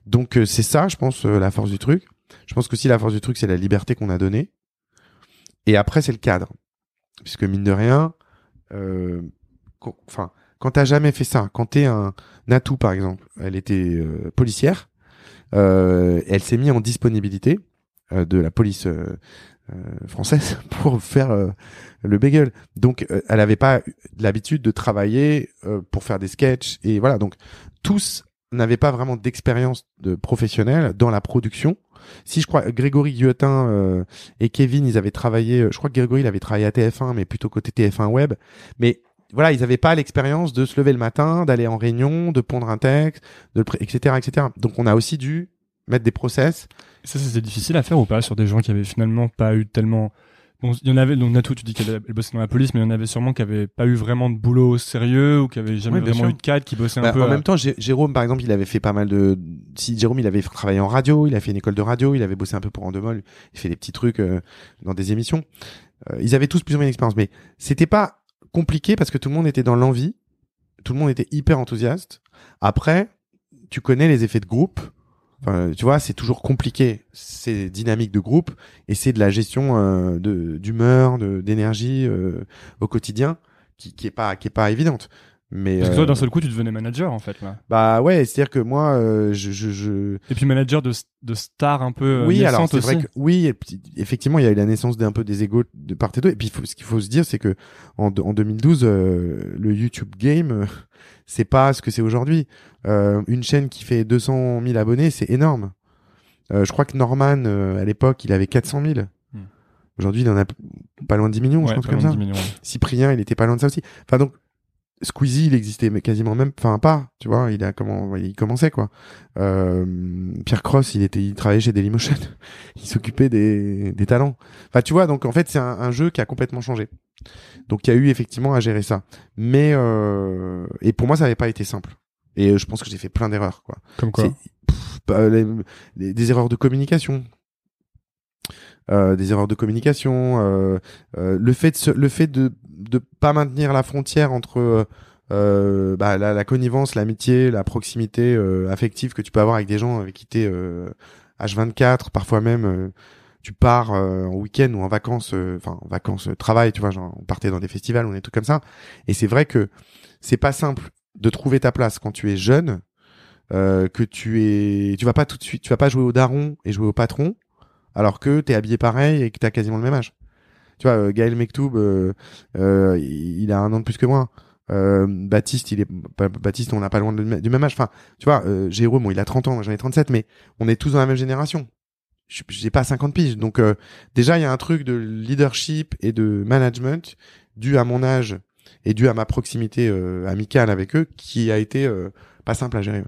Donc c'est ça, je pense la force du truc. Je pense que si la force du truc c'est la liberté qu'on a donnée. Et après c'est le cadre, puisque mine de rien. Euh, enfin, quand t'as jamais fait ça, quand t'es un Natou par exemple, elle était euh, policière, euh, elle s'est mise en disponibilité euh, de la police euh, euh, française [LAUGHS] pour faire euh, le bagel. Donc, elle avait pas l'habitude de travailler pour faire des sketchs et voilà. Donc, tous n'avaient pas vraiment d'expérience de professionnelle dans la production. Si je crois Grégory Guillotin euh, et Kevin, ils avaient travaillé. Je crois que Grégory, il avait travaillé à TF1, mais plutôt côté TF1 web. Mais voilà, ils n'avaient pas l'expérience de se lever le matin, d'aller en réunion, de pondre un texte, de le etc., etc. Donc on a aussi dû mettre des process. Ça, c'était difficile à faire ou pas sur des gens qui avaient finalement pas eu tellement. Bon, il y en avait, donc Natou, tu dis qu'elle elle bossait dans la police, mais il y en avait sûrement qui avaient pas eu vraiment de boulot sérieux ou qui avaient jamais vraiment sûr. eu de cadre, qui bossaient Bah, un peu. en à- même temps, Jé- Jérôme, par exemple, il avait fait pas mal de. Si Jérôme, il avait travaillé en radio, il a fait une école de radio, il avait bossé un peu pour Endemol, il fait des petits trucs euh, dans des émissions. Euh, ils avaient tous plus ou moins d'expérience, mais c'était pas compliqué parce que tout le monde était dans l'envie, tout le monde était hyper enthousiaste. Après, tu connais les effets de groupe. Enfin, tu vois, c'est toujours compliqué. C'est dynamique de groupe et c'est de la gestion euh, d'humeur, d'énergie euh, au quotidien qui, qui est pas qui est pas évidente. Mais Parce que toi, euh, d'un seul coup, tu devenais manager en fait là. bah ouais, c'est-à-dire que moi, euh, je, je, je... Et puis manager de, de star un peu. euh, oui, alors c'est vrai que oui, et puis, effectivement, il y a eu la naissance d'un peu des égaux de part et d'autre. Et puis, faut- ce qu'il faut se dire, c'est que en, en 2012, euh, le YouTube Game, euh, [LAUGHS] c'est pas ce que c'est aujourd'hui. Euh, une chaîne qui fait 200 000 abonnés, c'est énorme. Euh, je crois que Norman, euh, à l'époque, il avait 400 000. Hmm. Aujourd'hui, il en a pas loin de 10 millions, je pense comme ça. de 10 millions, ouais. Cyprien, il était pas loin de ça aussi. Enfin donc Squeezie, il existait mais quasiment même, enfin pas, tu vois, il a comment, il commençait quoi. Euh, Pierre Cross, il était, il travaillait chez Dailymotion, [LAUGHS] il s'occupait des, des talents. Enfin tu vois, donc en fait c'est un, un jeu qui a complètement changé. Donc il y a eu effectivement à gérer ça, mais euh, et pour moi ça n'avait pas été simple. Et euh, je pense que j'ai fait plein d'erreurs quoi. Comme quoi. Pff, bah, les- les- des erreurs de communication. Euh, des erreurs de communication, euh, euh, le fait de se- le fait de de pas maintenir la frontière entre euh, bah, la, connivence, l'amitié, la proximité affective que tu peux avoir avec des gens avec qui t'es euh, H24, parfois même tu pars en week-end ou en vacances, enfin en vacances euh, travail, tu vois, genre on partait dans des festivals ou des trucs comme ça. Et c'est vrai que c'est pas simple de trouver ta place quand tu es jeune, que tu es, tu vas pas tout de suite, tu vas pas jouer au daron et jouer au patron, alors que t'es habillé pareil et que t'as quasiment le même âge. Tu vois, euh, Gaël Mektoub, euh, euh, il a un an de plus que moi. Euh, Baptiste, il est Baptiste, on n'a pas loin du même âge. Enfin, tu vois, euh, Jérôme, bon, il a 30 ans, j'en ai 37, mais on est tous dans la même génération. J'ai pas 50 piges, donc euh, déjà il y a un truc de leadership et de management dû à mon âge et dû à ma proximité amicale avec eux qui a été pas simple à gérer.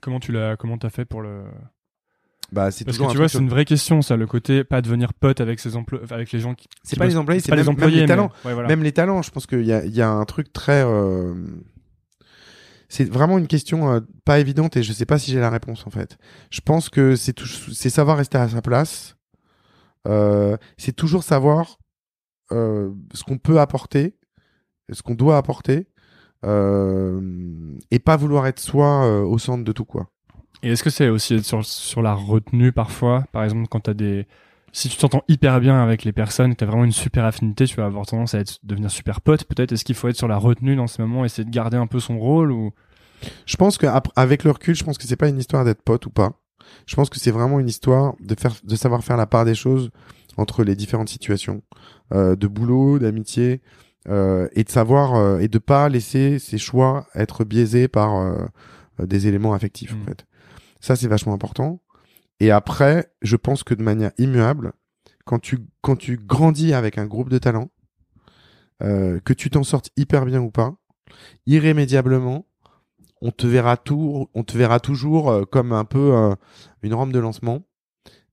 Comment tu l'as, comment t'as fait pour le. Bah, c'est Parce que tu vois, c'est une vraie question, ça, le côté pas devenir pote avec ses emplois, avec les gens qui. C'est pas les employés, c'est pas les même employés, les talents. Même les talents, je pense qu'il y a, il y a un truc très. euh, C'est vraiment une question euh, pas évidente et je sais pas si j'ai la réponse en fait. Je pense que c'est tout- c'est savoir rester à sa place. Euh, c'est toujours savoir euh, ce qu'on peut apporter, ce qu'on doit apporter, euh, et pas vouloir être soi euh, au centre de tout quoi. Et est-ce que c'est aussi être sur, sur la retenue parfois? Par exemple, quand t'as des. Si tu t'entends hyper bien avec les personnes, que t'as vraiment une super affinité, tu vas avoir tendance à être, devenir super pote. Peut-être est-ce qu'il faut être sur la retenue dans ce moment, essayer de garder un peu son rôle ou? Je pense qu'avec le recul, je pense que c'est pas une histoire d'être pote ou pas. Je pense que c'est vraiment une histoire de faire, de savoir faire la part des choses entre les différentes situations, euh, de boulot, d'amitié, euh, et de savoir euh, et de pas laisser ses choix être biaisés par euh, des éléments affectifs. En fait, ça c'est vachement important. Et après, je pense que de manière immuable, quand tu quand tu grandis avec un groupe de talents, euh, que tu t'en sortes hyper bien ou pas, irrémédiablement, on te verra tout, on te verra toujours euh, comme un peu euh, une rampe de lancement.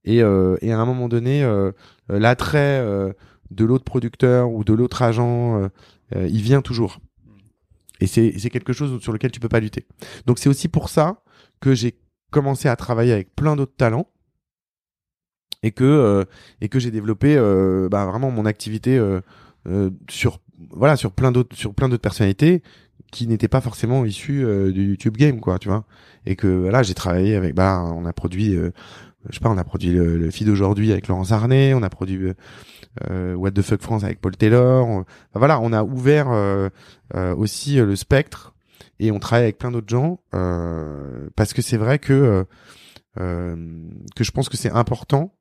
Et, euh, et à un moment donné, euh, l'attrait euh, de l'autre producteur ou de l'autre agent, il vient toujours. Et c'est quelque chose sur lequel tu peux pas lutter. Donc c'est aussi pour ça que j'ai commencé à travailler avec plein d'autres talents et que euh, et que j'ai développé euh, bah, vraiment mon activité euh, euh, sur voilà sur plein d'autres sur plein d'autres personnalités qui n'étaient pas forcément issues euh, du YouTube game quoi tu vois. Et que là j'ai travaillé avec bah on a produit euh, je sais pas on a produit le, le feed d'aujourd'hui avec Laurence Arnay on a produit What the fuck France avec Paul Taylor voilà on a ouvert aussi le spectre et on travaille avec plein d'autres gens euh, parce que c'est vrai que euh, euh, que je pense que c'est important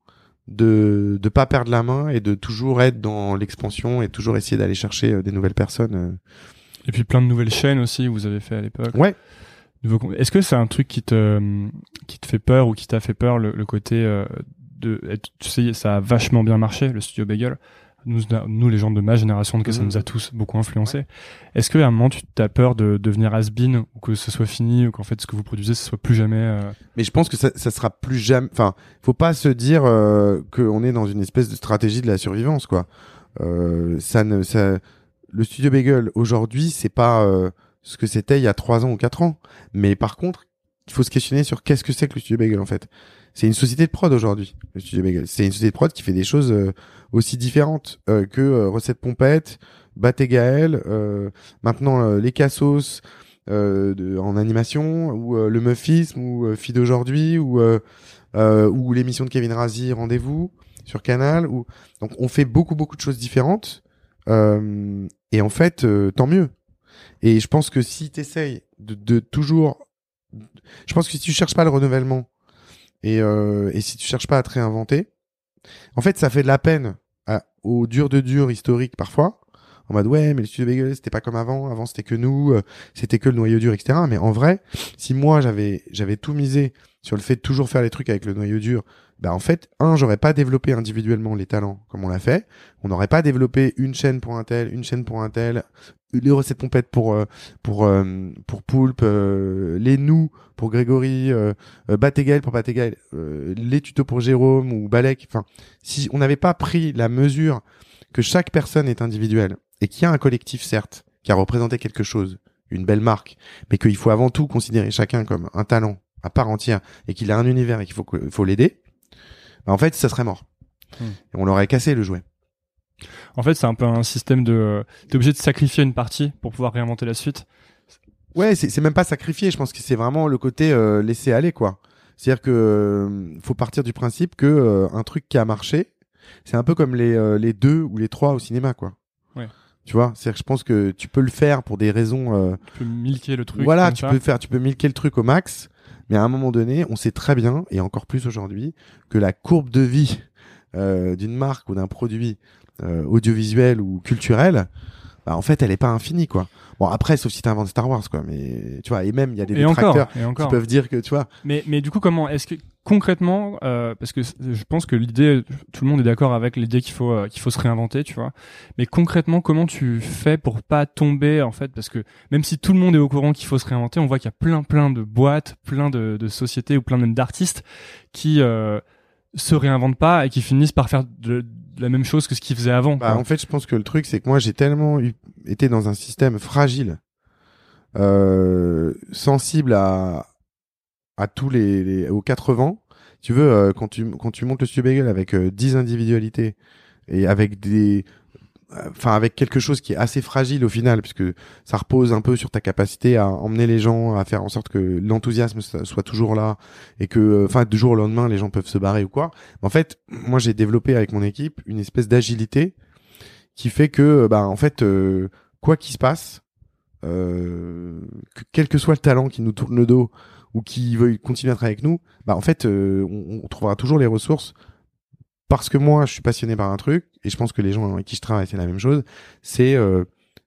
de de pas perdre la main et de toujours être dans l'expansion et toujours essayer d'aller chercher des nouvelles personnes. Et puis plein de nouvelles chaînes aussi vous avez fait à l'époque. Ouais. Est-ce que c'est un truc qui te qui te fait peur ou qui t'a fait peur le, le côté de être- tu sais ça a vachement bien marché le studio Bagel. Nous, nous les gens de ma génération, en tout cas, ça Mhm. nous a tous beaucoup influencé. Est-ce qu'à un moment tu as peur de devenir has-been ou que ce soit fini ou qu'en fait ce que vous produisez ce soit plus jamais euh, Mais je pense que ça, ça sera plus jamais. Enfin, faut pas se dire euh, qu'on est dans une espèce de stratégie de la survivance, quoi. Euh, ça ne, ça, le studio Bagel aujourd'hui, c'est pas euh, ce que c'était il y a trois ans ou quatre ans. Mais par contre, il faut se questionner sur qu'est-ce que c'est que le studio Bagel en fait. C'est une société de prod aujourd'hui. C'est une société de prod qui fait des choses euh, aussi différentes euh, que euh, Recette Pompette, Bat et Gaël, maintenant les Cassos, de, en animation ou le Muffisme ou euh, Feed aujourd'hui ou ou l'émission de Kevin Razi Rendez-vous sur Canal ou donc on fait beaucoup beaucoup de choses différentes euh, et en fait euh, tant mieux et je pense que si tu essayes de, de toujours je pense que si tu cherches pas le renouvellement et, euh, et si tu cherches pas à te réinventer en fait ça fait de la peine à, aux durs de dur historiques parfois en mode ouais mais le studio Bagel c'était pas comme avant. Avant c'était que nous euh, c'était que le noyau dur etc mais en vrai si moi j'avais j'avais tout misé sur le fait de toujours faire les trucs avec le noyau dur bah en fait un j'aurais pas développé individuellement les talents comme on l'a fait. On n'aurait pas développé une chaîne pour un tel une chaîne pour un tel les recettes pompettes pour euh, pour euh, pour Poulpe euh, les nous pour Grégory Batégaël pour Batégaël euh, les tutos pour Jérôme ou Balek. Enfin si on n'avait pas pris la mesure que chaque personne est individuelle et qu'il y a un collectif certes qui a représenté quelque chose une belle marque mais qu'il faut avant tout considérer chacun comme un talent à part entière et qu'il a un univers et qu'il faut faut l'aider bah en fait ça serait mort. Hmm. et on l'aurait cassé le jouet En fait, c'est un peu un système de t'es obligé de sacrifier une partie pour pouvoir réinventer la suite. Ouais, c'est c'est même pas sacrifié. Je pense que c'est vraiment le côté euh, laisser aller, quoi. C'est-à-dire que euh, faut partir du principe que euh, un truc qui a marché, c'est un peu comme les les deux ou les trois au cinéma, quoi. Ouais. Tu vois, c'est-à-dire que je pense que tu peux le faire pour des raisons. Tu peux milquer le truc. voilà, tu ça. peux faire, tu peux milquer le truc au max. Mais à un moment donné, on sait très bien, et encore plus aujourd'hui, que la courbe de vie euh, d'une marque ou d'un produit euh, audiovisuel ou culturel, bah, en fait, elle est pas infinie, quoi. Bon, après, sauf si t'inventes Star Wars, quoi. Mais tu vois, et même il y a des détracteurs qui peuvent dire que, tu vois, Mais, mais du coup, comment est-ce que concrètement, euh, parce que je pense que l'idée, tout le monde est d'accord avec l'idée qu'il faut euh, qu'il faut se réinventer, tu vois. Mais concrètement, comment tu fais pour pas tomber en fait, parce que même si tout le monde est au courant qu'il faut se réinventer, on voit qu'il y a plein plein de boîtes, plein de, de sociétés ou plein même d'artistes qui euh, se réinventent pas et qui finissent par faire de la même chose que ce qu'ils faisaient avant. Bah, en fait, je pense que le truc, c'est que moi, j'ai tellement été dans un système fragile, euh, sensible à, à tous les, aux quatre vents. Tu veux, euh, quand tu, quand tu montes le studio Bagel avec euh, 10 individualités et avec des, enfin, avec quelque chose qui est assez fragile au final, puisque ça repose un peu sur ta capacité à emmener les gens, à faire en sorte que l'enthousiasme so- soit toujours là et que, euh, enfin, du jour au lendemain, les gens peuvent se barrer ou quoi. En fait, moi, j'ai développé avec mon équipe une espèce d'agilité qui fait que, bah, en fait, euh, quoi qu'il se passe, euh, que, quel que soit le talent qui nous tourne le dos ou qui veuille continuer à travailler avec nous, bah, en fait, euh, on, on trouvera toujours les ressources parce que moi, je suis passionné par un truc et je pense que les gens avec qui je travaille, c'est la même chose. C'est, euh,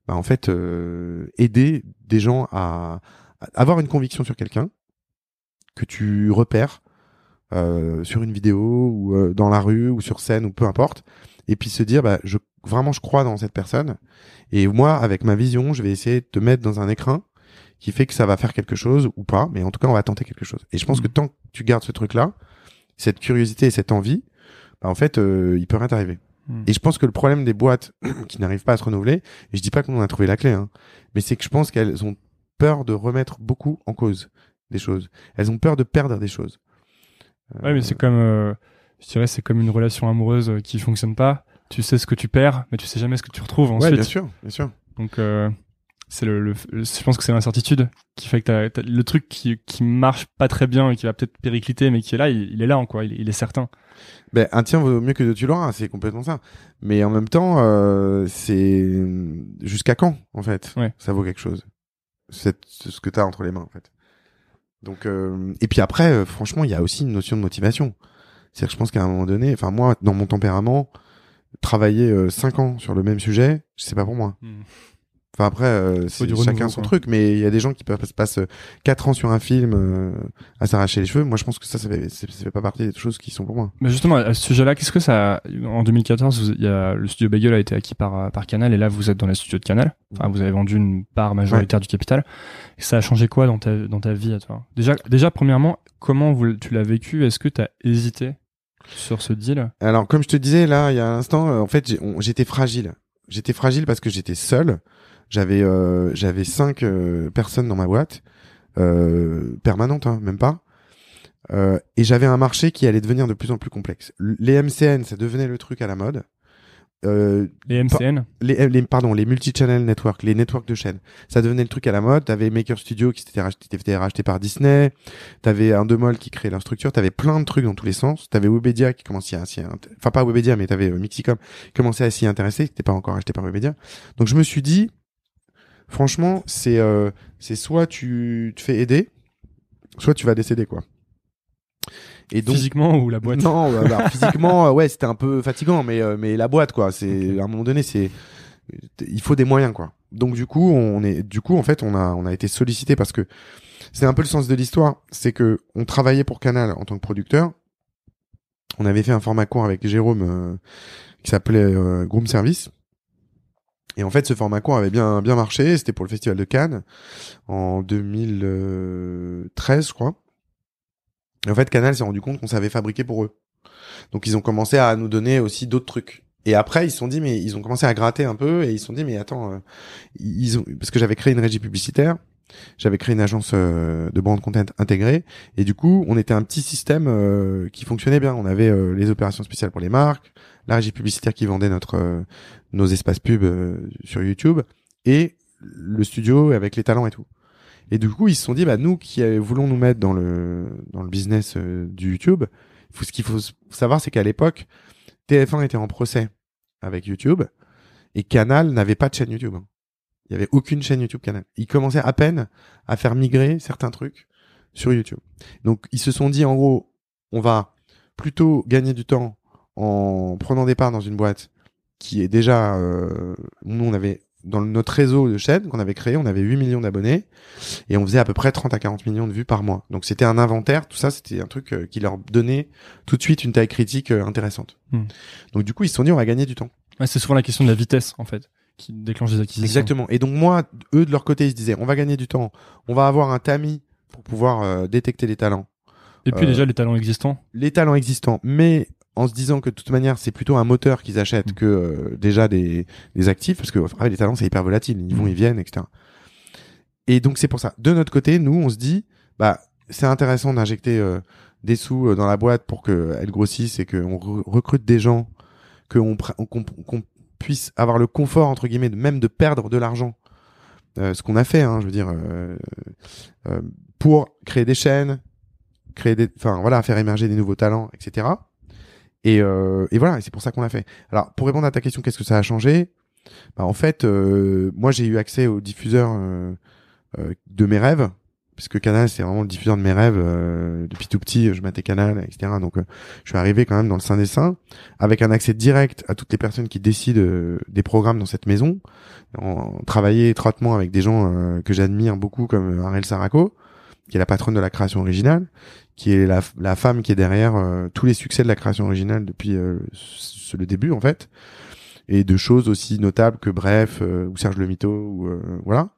bah, en fait, euh, aider des gens à, à avoir une conviction sur quelqu'un que tu repères euh, sur une vidéo ou euh, dans la rue ou sur scène ou peu importe, et puis se dire bah je vraiment je crois dans cette personne et moi avec ma vision je vais essayer de te mettre dans un écrin qui fait que ça va faire quelque chose ou pas, mais en tout cas on va tenter quelque chose. Et je pense que tant que tu gardes ce truc là, cette curiosité et cette envie, bah en fait euh, il peut rien t'arriver. Hmm. Et je pense que le problème des boîtes [CLEARS THROAT] qui n'arrivent pas à se renouveler, et je dis pas qu'on a trouvé la clé, hein, mais c'est que je pense qu'elles ont peur de remettre beaucoup en cause des choses. Elles ont peur de perdre des choses. Ouais, mais c'est comme, euh, je dirais, c'est comme une relation amoureuse qui fonctionne pas. Tu sais ce que tu perds, mais tu sais jamais ce que tu retrouves ensuite. Ouais, bien sûr, bien sûr. Donc, euh, c'est le, le- le- je pense que c'est l'incertitude qui fait que t'as, t'as- le truc qui, qui marche pas très bien et qui va peut-être péricliter, mais qui est là, il, il est là, hein, quoi. Il, il est certain. Ben, un tien vaut mieux que deux tu l'auras, c'est complètement ça. Mais en même temps, euh, c'est jusqu'à quand, en fait, Ouais. ça vaut quelque chose. C'est ce que t'as entre les mains, en fait. Donc, euh, et puis après, euh, franchement, il y a aussi une notion de motivation. C'est-à-dire que je pense qu'à un moment donné, enfin moi, dans mon tempérament, travailler euh, cinq ans sur le même sujet, c'est pas pour moi. Enfin après, euh, c'est du chacun son quoi. truc, mais il y a des gens qui peuvent se passer quatre ans sur un film euh, à s'arracher les cheveux. Moi, je pense que ça, ça fait, ça fait pas partie des choses qui sont pour moi. Mais justement, à ce sujet-là, qu'est-ce que ça, en 2014, vous- il y a, le studio Bagel a été acquis par, euh, par Canal, et là, vous êtes dans les studios de Canal. Enfin, vous avez vendu une part majoritaire du capital. Et ça a changé quoi dans ta, dans ta vie, à toi? Déjà, déjà, premièrement, comment vous, tu l'as vécu? Est-ce que tu as hésité sur ce deal? Alors, comme je te disais là, il y a un instant, euh, en fait, j'étais fragile. J'étais fragile parce que j'étais seul. J'avais euh, j'avais cinq euh, personnes dans ma boîte euh, permanente, hein, même pas. Euh, et j'avais un marché qui allait devenir de plus en plus complexe. L- Les MCN, ça devenait le truc à la mode. Euh, Les MCN? les, les pardon les multi-channel network les networks de chaînes ça devenait le truc à la mode t'avais Maker Studio qui s'était racheté, qui était racheté par Disney t'avais un Demol qui créait leur structure t'avais plein de trucs dans tous les sens t'avais Webedia qui commençait à s'y enfin pas Webedia mais t'avais euh, Mixicom qui commençait à s'y intéresser qui n'était pas encore acheté par Webedia donc je me suis dit franchement c'est euh, c'est soit tu te fais aider soit tu vas décéder quoi et donc Physiquement ou la boîte? non, bah, bah, [LAUGHS] physiquement, euh, ouais, c'était un peu fatigant, mais euh, mais la boîte, quoi. C'est à un moment donné, c'est il faut des moyens, quoi. Donc du coup, on est, du coup, en fait, on a on a été sollicité parce que c'est un peu le sens de l'histoire, c'est que on travaillait pour Canal en tant que producteur. On avait fait un format court avec Jérôme euh, qui s'appelait euh, Groom Service. Et en fait, ce format court avait bien bien marché. C'était pour le festival de Cannes en 2013, je crois. Et en fait, Canal s'est rendu compte qu'on savait fabriquer pour eux. Donc ils ont commencé à nous donner aussi d'autres trucs. Et après, ils se sont dit, mais ils ont commencé à gratter un peu et ils se sont dit, mais attends, euh, ils ont parce que j'avais créé une régie publicitaire, j'avais créé une agence euh, de brand content intégrée et du coup, on était un petit système euh, qui fonctionnait bien. On avait les opérations spéciales pour les marques, la régie publicitaire qui vendait notre nos espaces pubs euh, sur YouTube et le studio avec les talents et tout. Et du coup, ils se sont dit, bah nous qui voulons nous mettre dans le dans le business euh, du YouTube, ce qu'il faut savoir, c'est qu'à l'époque, TF1 était en procès avec YouTube et Canal n'avait pas de chaîne YouTube. hein. Il y avait aucune chaîne YouTube Canal. Ils commençaient à peine à faire migrer certains trucs sur YouTube. Donc ils se sont dit en gros, on va plutôt gagner du temps en prenant des parts dans une boîte qui est déjà euh, nous on avait dans notre réseau de chaînes qu'on avait créé, on avait 8 millions d'abonnés et on faisait à peu près 30 à 40 millions de vues par mois. Donc c'était un inventaire, tout ça c'était un truc euh, qui leur donnait tout de suite une taille critique euh, intéressante. Hmm. Donc du coup ils se sont dit on va gagner du temps. Ouais, c'est souvent la question de la vitesse, en fait, qui déclenche les acquisitions. Exactement. Et donc moi, eux de leur côté, ils se disaient, on va gagner du temps, on va avoir un tamis pour pouvoir euh, détecter les talents, Et puis déjà, les talents existants. les talents existants, mais en se disant que de toute manière, c'est plutôt un moteur qu'ils achètent Mm. que euh, déjà des, des actifs, parce que après, les talents, c'est hyper volatile, ils vont, Mm. ils viennent, etc. Et donc c'est pour ça. De notre côté, nous, on se dit, bah, c'est intéressant d'injecter euh, des sous euh, dans la boîte pour qu'elle grossisse et qu'on re- recrute des gens, qu'on qu'on puisse avoir le confort entre guillemets de même de perdre de l'argent. Euh, ce qu'on a fait, hein, je veux dire, euh, euh, pour créer des chaînes, créer des, enfin voilà, faire émerger des nouveaux talents, etc. Et, euh, et voilà, c'est pour ça qu'on l'a fait. Alors, pour répondre à ta question, qu'est-ce que ça a changé? Bah, En fait, euh, moi, j'ai eu accès au diffuseur euh, euh, de mes rêves, puisque Canal, c'est vraiment le diffuseur de mes rêves. euh, depuis tout petit, je matais Canal, etc. Donc, euh, je suis arrivé quand même dans le sein des saints, avec un accès direct à toutes les personnes qui décident des programmes dans cette maison, en travailler étroitement avec des gens que j'admire beaucoup, comme Ariel Saraco, qui est la patronne de la création originale, qui est la, la femme qui est derrière euh, tous les succès de la création originale depuis euh, le début en fait, et de choses aussi notables que Bref euh, ou Serge Le Mito ou euh, voilà.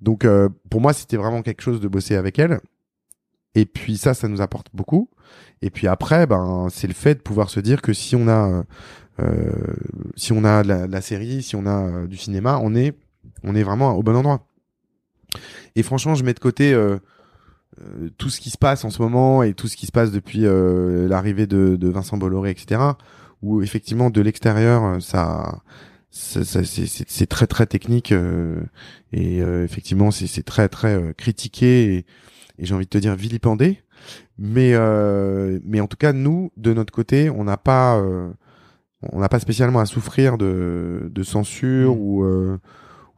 Donc euh, pour moi c'était vraiment quelque chose de bosser avec elle. Et puis ça, ça nous apporte beaucoup. Et puis après, ben c'est le fait de pouvoir se dire que si on a euh, si on a la, la série, si on a du cinéma, on est on est vraiment au bon endroit. Et franchement, je mets de côté euh, euh, tout ce qui se passe en ce moment et tout ce qui se passe depuis euh, l'arrivée de, de Vincent Bolloré, etc. Où effectivement de l'extérieur, euh, ça, ça, ça- c'est- très très technique euh, et euh, effectivement c'est très très critiqué et, et j'ai envie de te dire vilipendé. Mais euh, mais en tout cas nous de notre côté, on n'a pas euh, on n'a pas spécialement à souffrir de, de censure Mm. ou euh,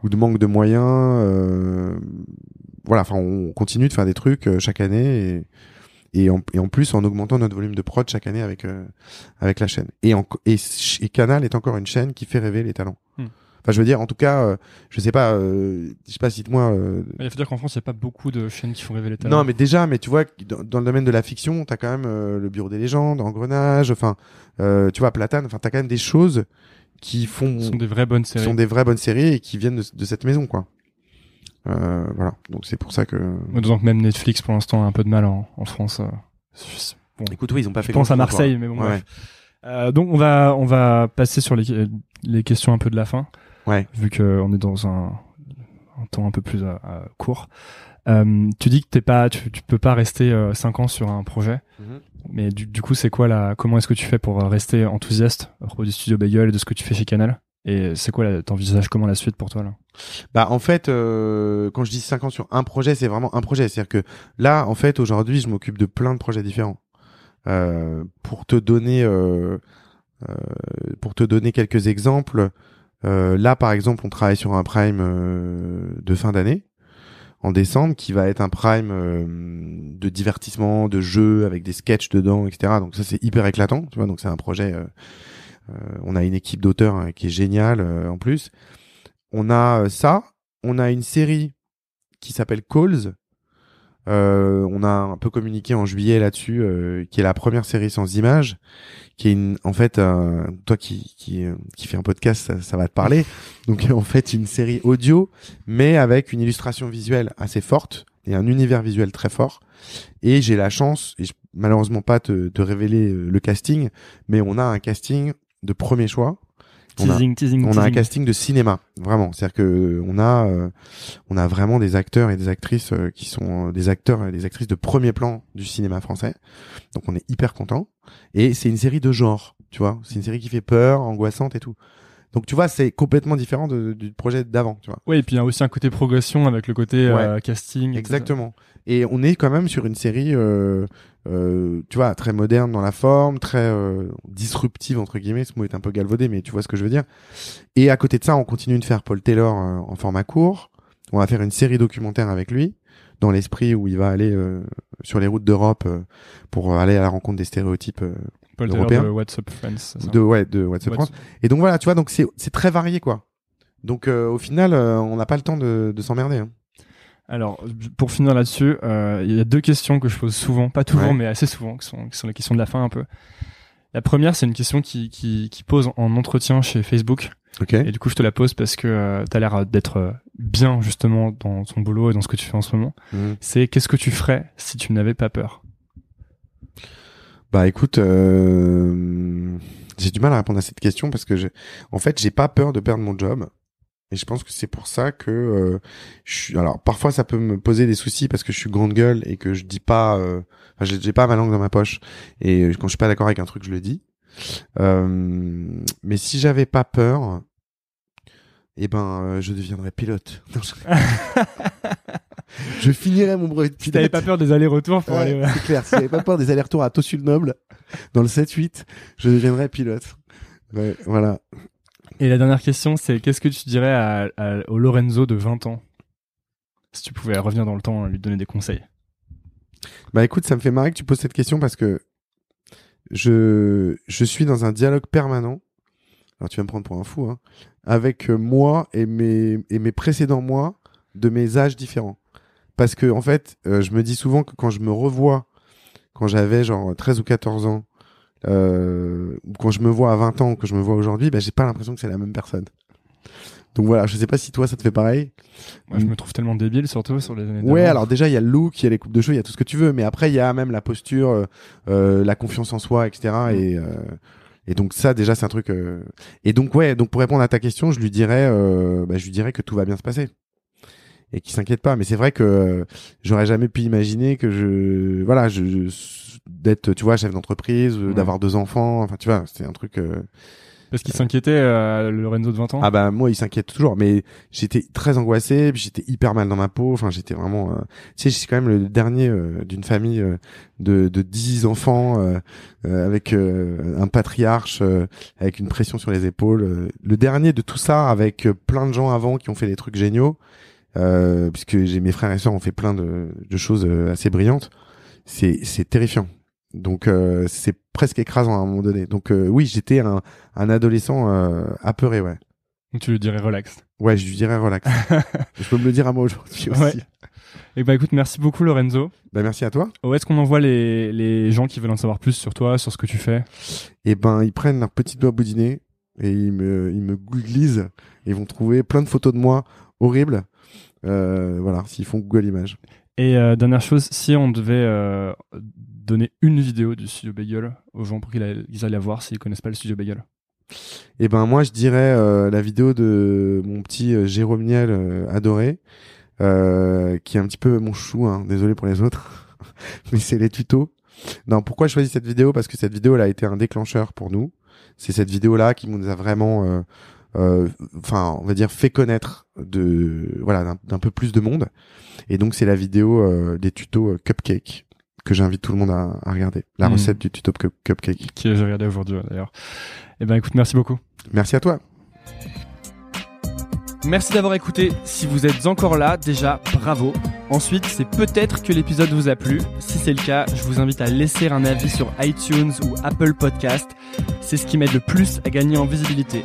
ou de manque de moyens. euh, voilà, enfin, on continue de faire des trucs euh, chaque année et, et, en, et en plus en augmentant notre volume de prod chaque année avec euh, avec la chaîne. Et, en, et, et Canal est encore une chaîne qui fait rêver les talents. Mm. Enfin, je veux dire, en tout cas, euh, je sais pas, euh, je sais pas, cite-moi. euh, Il faut dire qu'en France, il n'y a pas beaucoup de chaînes qui font rêver les talents. non, mais déjà, mais tu vois, dans, dans le domaine de la fiction, t'as quand même le Bureau des légendes, Engrenage, enfin, euh, tu vois, Platane, enfin, t'as quand même des choses qui font, sont des vraies bonnes qui séries. sont des vraies bonnes séries et qui viennent de, de cette maison, quoi. Euh, voilà, donc c'est pour ça que. D'autant que même Netflix, pour l'instant, a un peu de mal en, en France. euh, je- Bon, Écoute, oui, ils ont pas je fait. pense à Marseille, quoi. mais bon, Ouais, bref. Euh, donc on va on va passer sur les, les questions un peu de la fin, Ouais. vu que on est dans un, un temps un peu plus euh, euh, court. Euh, tu dis que t'es pas, tu, tu peux pas rester 5 ans sur un projet, Mhm. Mais du, du coup c'est quoi la, comment est-ce que tu fais pour rester enthousiaste à propos du studio Bagel et de ce que tu fais chez Canal? Et c'est quoi, t'envisages comment la suite pour toi là? Bah en fait, euh, quand je dis 5 ans sur un projet, c'est vraiment un projet. C'est-à-dire que là, en fait, aujourd'hui, je m'occupe de plein de projets différents. Euh, pour te donner, euh, euh, pour te donner quelques exemples, euh, là, par exemple, on travaille sur un prime euh, de fin d'année en décembre, qui va être un prime euh, de divertissement, de jeu avec des sketchs dedans, etc. Donc ça, c'est hyper éclatant, tu vois. Donc c'est un projet. euh, euh, on a une équipe d'auteurs hein, qui est géniale euh, en plus. On a euh, ça, on a une série qui s'appelle Calls. Euh, on a un peu communiqué en juillet là-dessus, qui est la première série sans images, qui est une, en fait, euh, toi qui qui euh, qui fait un podcast, ça, va te parler. Donc en fait, une série audio, mais avec une illustration visuelle assez forte et un univers visuel très fort. Et j'ai la chance, et malheureusement pas te, te révéler euh, le casting, mais on a un casting de premier choix. On a- Teasing, teasing, on a un casting de cinéma, vraiment. C'est-à-dire que euh, on a, euh, on a vraiment des acteurs et des actrices euh, qui sont euh, des acteurs et des actrices de premier plan du cinéma français. Donc on est hyper content. Et c'est une série de genre, tu vois. C'est une série qui fait peur, angoissante et tout. Donc tu vois, c'est complètement différent de- du projet d'avant, tu vois. Oui, et puis il y a aussi un côté progression avec le côté euh, casting. Exactement. Et on est quand même sur une série, euh, euh, tu vois, très moderne dans la forme, très euh, disruptive entre guillemets. Ce mot est un peu galvaudé, mais tu vois ce que je veux dire. Et à côté de ça, on continue de faire Paul Taylor euh, en format court. On va faire une série documentaire avec lui, dans l'esprit où il va aller sur les routes d'Europe pour aller à la rencontre des stéréotypes européen. de What's Up Friends. c'est ça de ouais de WhatsApp France. Et donc voilà, tu vois, donc c'est c'est très varié quoi. Donc euh, au final, euh, on n'a pas le temps de, de s'emmerder. Hein. Alors, pour finir là-dessus, euh, il y a deux questions que je pose souvent, pas toujours, Ouais. mais assez souvent, qui sont, qui sont les questions de la fin un peu. La première, c'est une question qui, qui, qui pose en entretien chez Facebook. Ok. Et du coup, je te la pose parce que euh, tu as l'air d'être bien justement dans ton boulot et dans ce que tu fais en ce moment. Mhm. C'est qu'est-ce que tu ferais si tu n'avais pas peur? Bah écoute, euh, j'ai du mal à répondre à cette question parce que j'ai, en fait, j'ai pas peur de perdre mon job. Et je pense que c'est pour ça que euh, je suis. Alors parfois ça peut me poser des soucis parce que je suis grande gueule et que je dis pas. euh, Enfin, j'ai- j'ai pas ma langue dans ma poche et quand je suis pas d'accord avec un truc, je le dis. Euh, mais si j'avais pas peur, eh ben, euh, je deviendrais pilote. Non, je... [LAUGHS] [LAUGHS] je finirais mon brevet de Si pilote. t'avais pas peur des allers-retours pour Ouais, aller... c'est clair. Si j'avais pas peur des allers-retours à Tossul-Noble, dans le 7-8, je deviendrais pilote. Ouais, voilà. Et la dernière question, c'est qu'est-ce que tu dirais à, à- au Lorenzo de 20 ans? Si tu pouvais revenir dans le temps et lui donner des conseils. Bah écoute, ça me fait marrer que tu poses cette question parce que je, je suis dans un dialogue permanent. Alors tu vas me prendre pour un fou, hein. Avec euh, moi et mes, et mes précédents mois de mes âges différents. Parce que en fait, euh, je me dis souvent que quand je me revois, quand j'avais genre 13 ou 14 ans, euh, ou quand je me vois à 20 ans, que je me vois aujourd'hui, bah, j'ai pas l'impression que c'est la même personne. Donc voilà, je sais pas si toi ça te fait pareil. Moi, je me trouve tellement débile, surtout sur les années Ouais, alors déjà il y a le look, il y a les coupes de cheveux, il y a tout ce que tu veux, mais après il y a même la posture, euh, euh, la confiance en soi, etc. Et euh, et donc ça déjà c'est un truc. euh, Et donc ouais, donc pour répondre à ta question, je lui dirais, euh, bah, je lui dirais que tout va bien se passer et qu'il s'inquiète pas. Mais c'est vrai que euh, j'aurais jamais pu imaginer que je, voilà, je, je- d'être, tu vois, chef d'entreprise, euh, Ouais. d'avoir deux enfants. Enfin, tu vois, c'est un truc. euh, Parce qu'il s'inquiétait, euh, Lorenzo de 20 ans. ah bah moi il s'inquiète toujours mais j'étais très angoissé puis j'étais hyper mal dans ma peau enfin j'étais vraiment euh, tu sais je suis quand même le dernier euh, d'une famille euh, de de 10 enfants euh, euh, avec euh, un patriarche euh, avec une pression sur les épaules euh, le dernier de tout ça avec euh, plein de gens avant qui ont fait des trucs géniaux euh, puisque j'ai mes frères et sœurs ont fait plein de, de choses euh, assez brillantes c'est c'est terrifiant donc euh, c'est presque écrasant à un moment donné donc euh, oui j'étais un un adolescent euh, apeuré ouais tu lui dirais relax. Ouais, je lui dirais relax. [LAUGHS] je peux me le dire à moi aujourd'hui aussi. Ouais. Et bah écoute, merci beaucoup Lorenzo. Bah, merci à toi. Où est-ce qu'on envoie les, les gens qui veulent en savoir plus sur toi, sur ce que tu fais? Et ben, ils prennent leur petit doigt boudiné et ils me, ils me googlisent et ils vont trouver plein de photos de moi horribles. Euh, voilà, s'ils font Google Images. Et euh, dernière chose, si on devait euh, donner une vidéo du studio Bagel aux gens pour qu'ils aillent, la voir s'ils connaissent pas le studio Bagel. Et ben, moi, je dirais euh, la vidéo de mon petit euh, Jérôme Niel euh, adoré, qui est un petit peu mon chou, hein, désolé pour les autres, [LAUGHS] mais c'est les tutos. Non, pourquoi je choisis cette vidéo? Parce que cette vidéo, elle a été un déclencheur pour nous. C'est cette vidéo-là qui nous a vraiment, enfin, on va dire, fait connaître de, voilà, d'un- peu plus de monde. Et donc, c'est la vidéo euh, des tutos euh, cupcake que j'invite tout le monde à, à regarder. La Mhm. recette du tuto cup- cupcake. Qui j'ai regardé aujourd'hui d'ailleurs. Et ben écoute, merci beaucoup. Merci à toi. Merci d'avoir écouté. Si vous êtes encore là, déjà, bravo. Ensuite, c'est peut-être que l'épisode vous a plu. Si c'est le cas, je vous invite à laisser un avis sur iTunes ou Apple Podcast. C'est ce qui m'aide le plus à gagner en visibilité.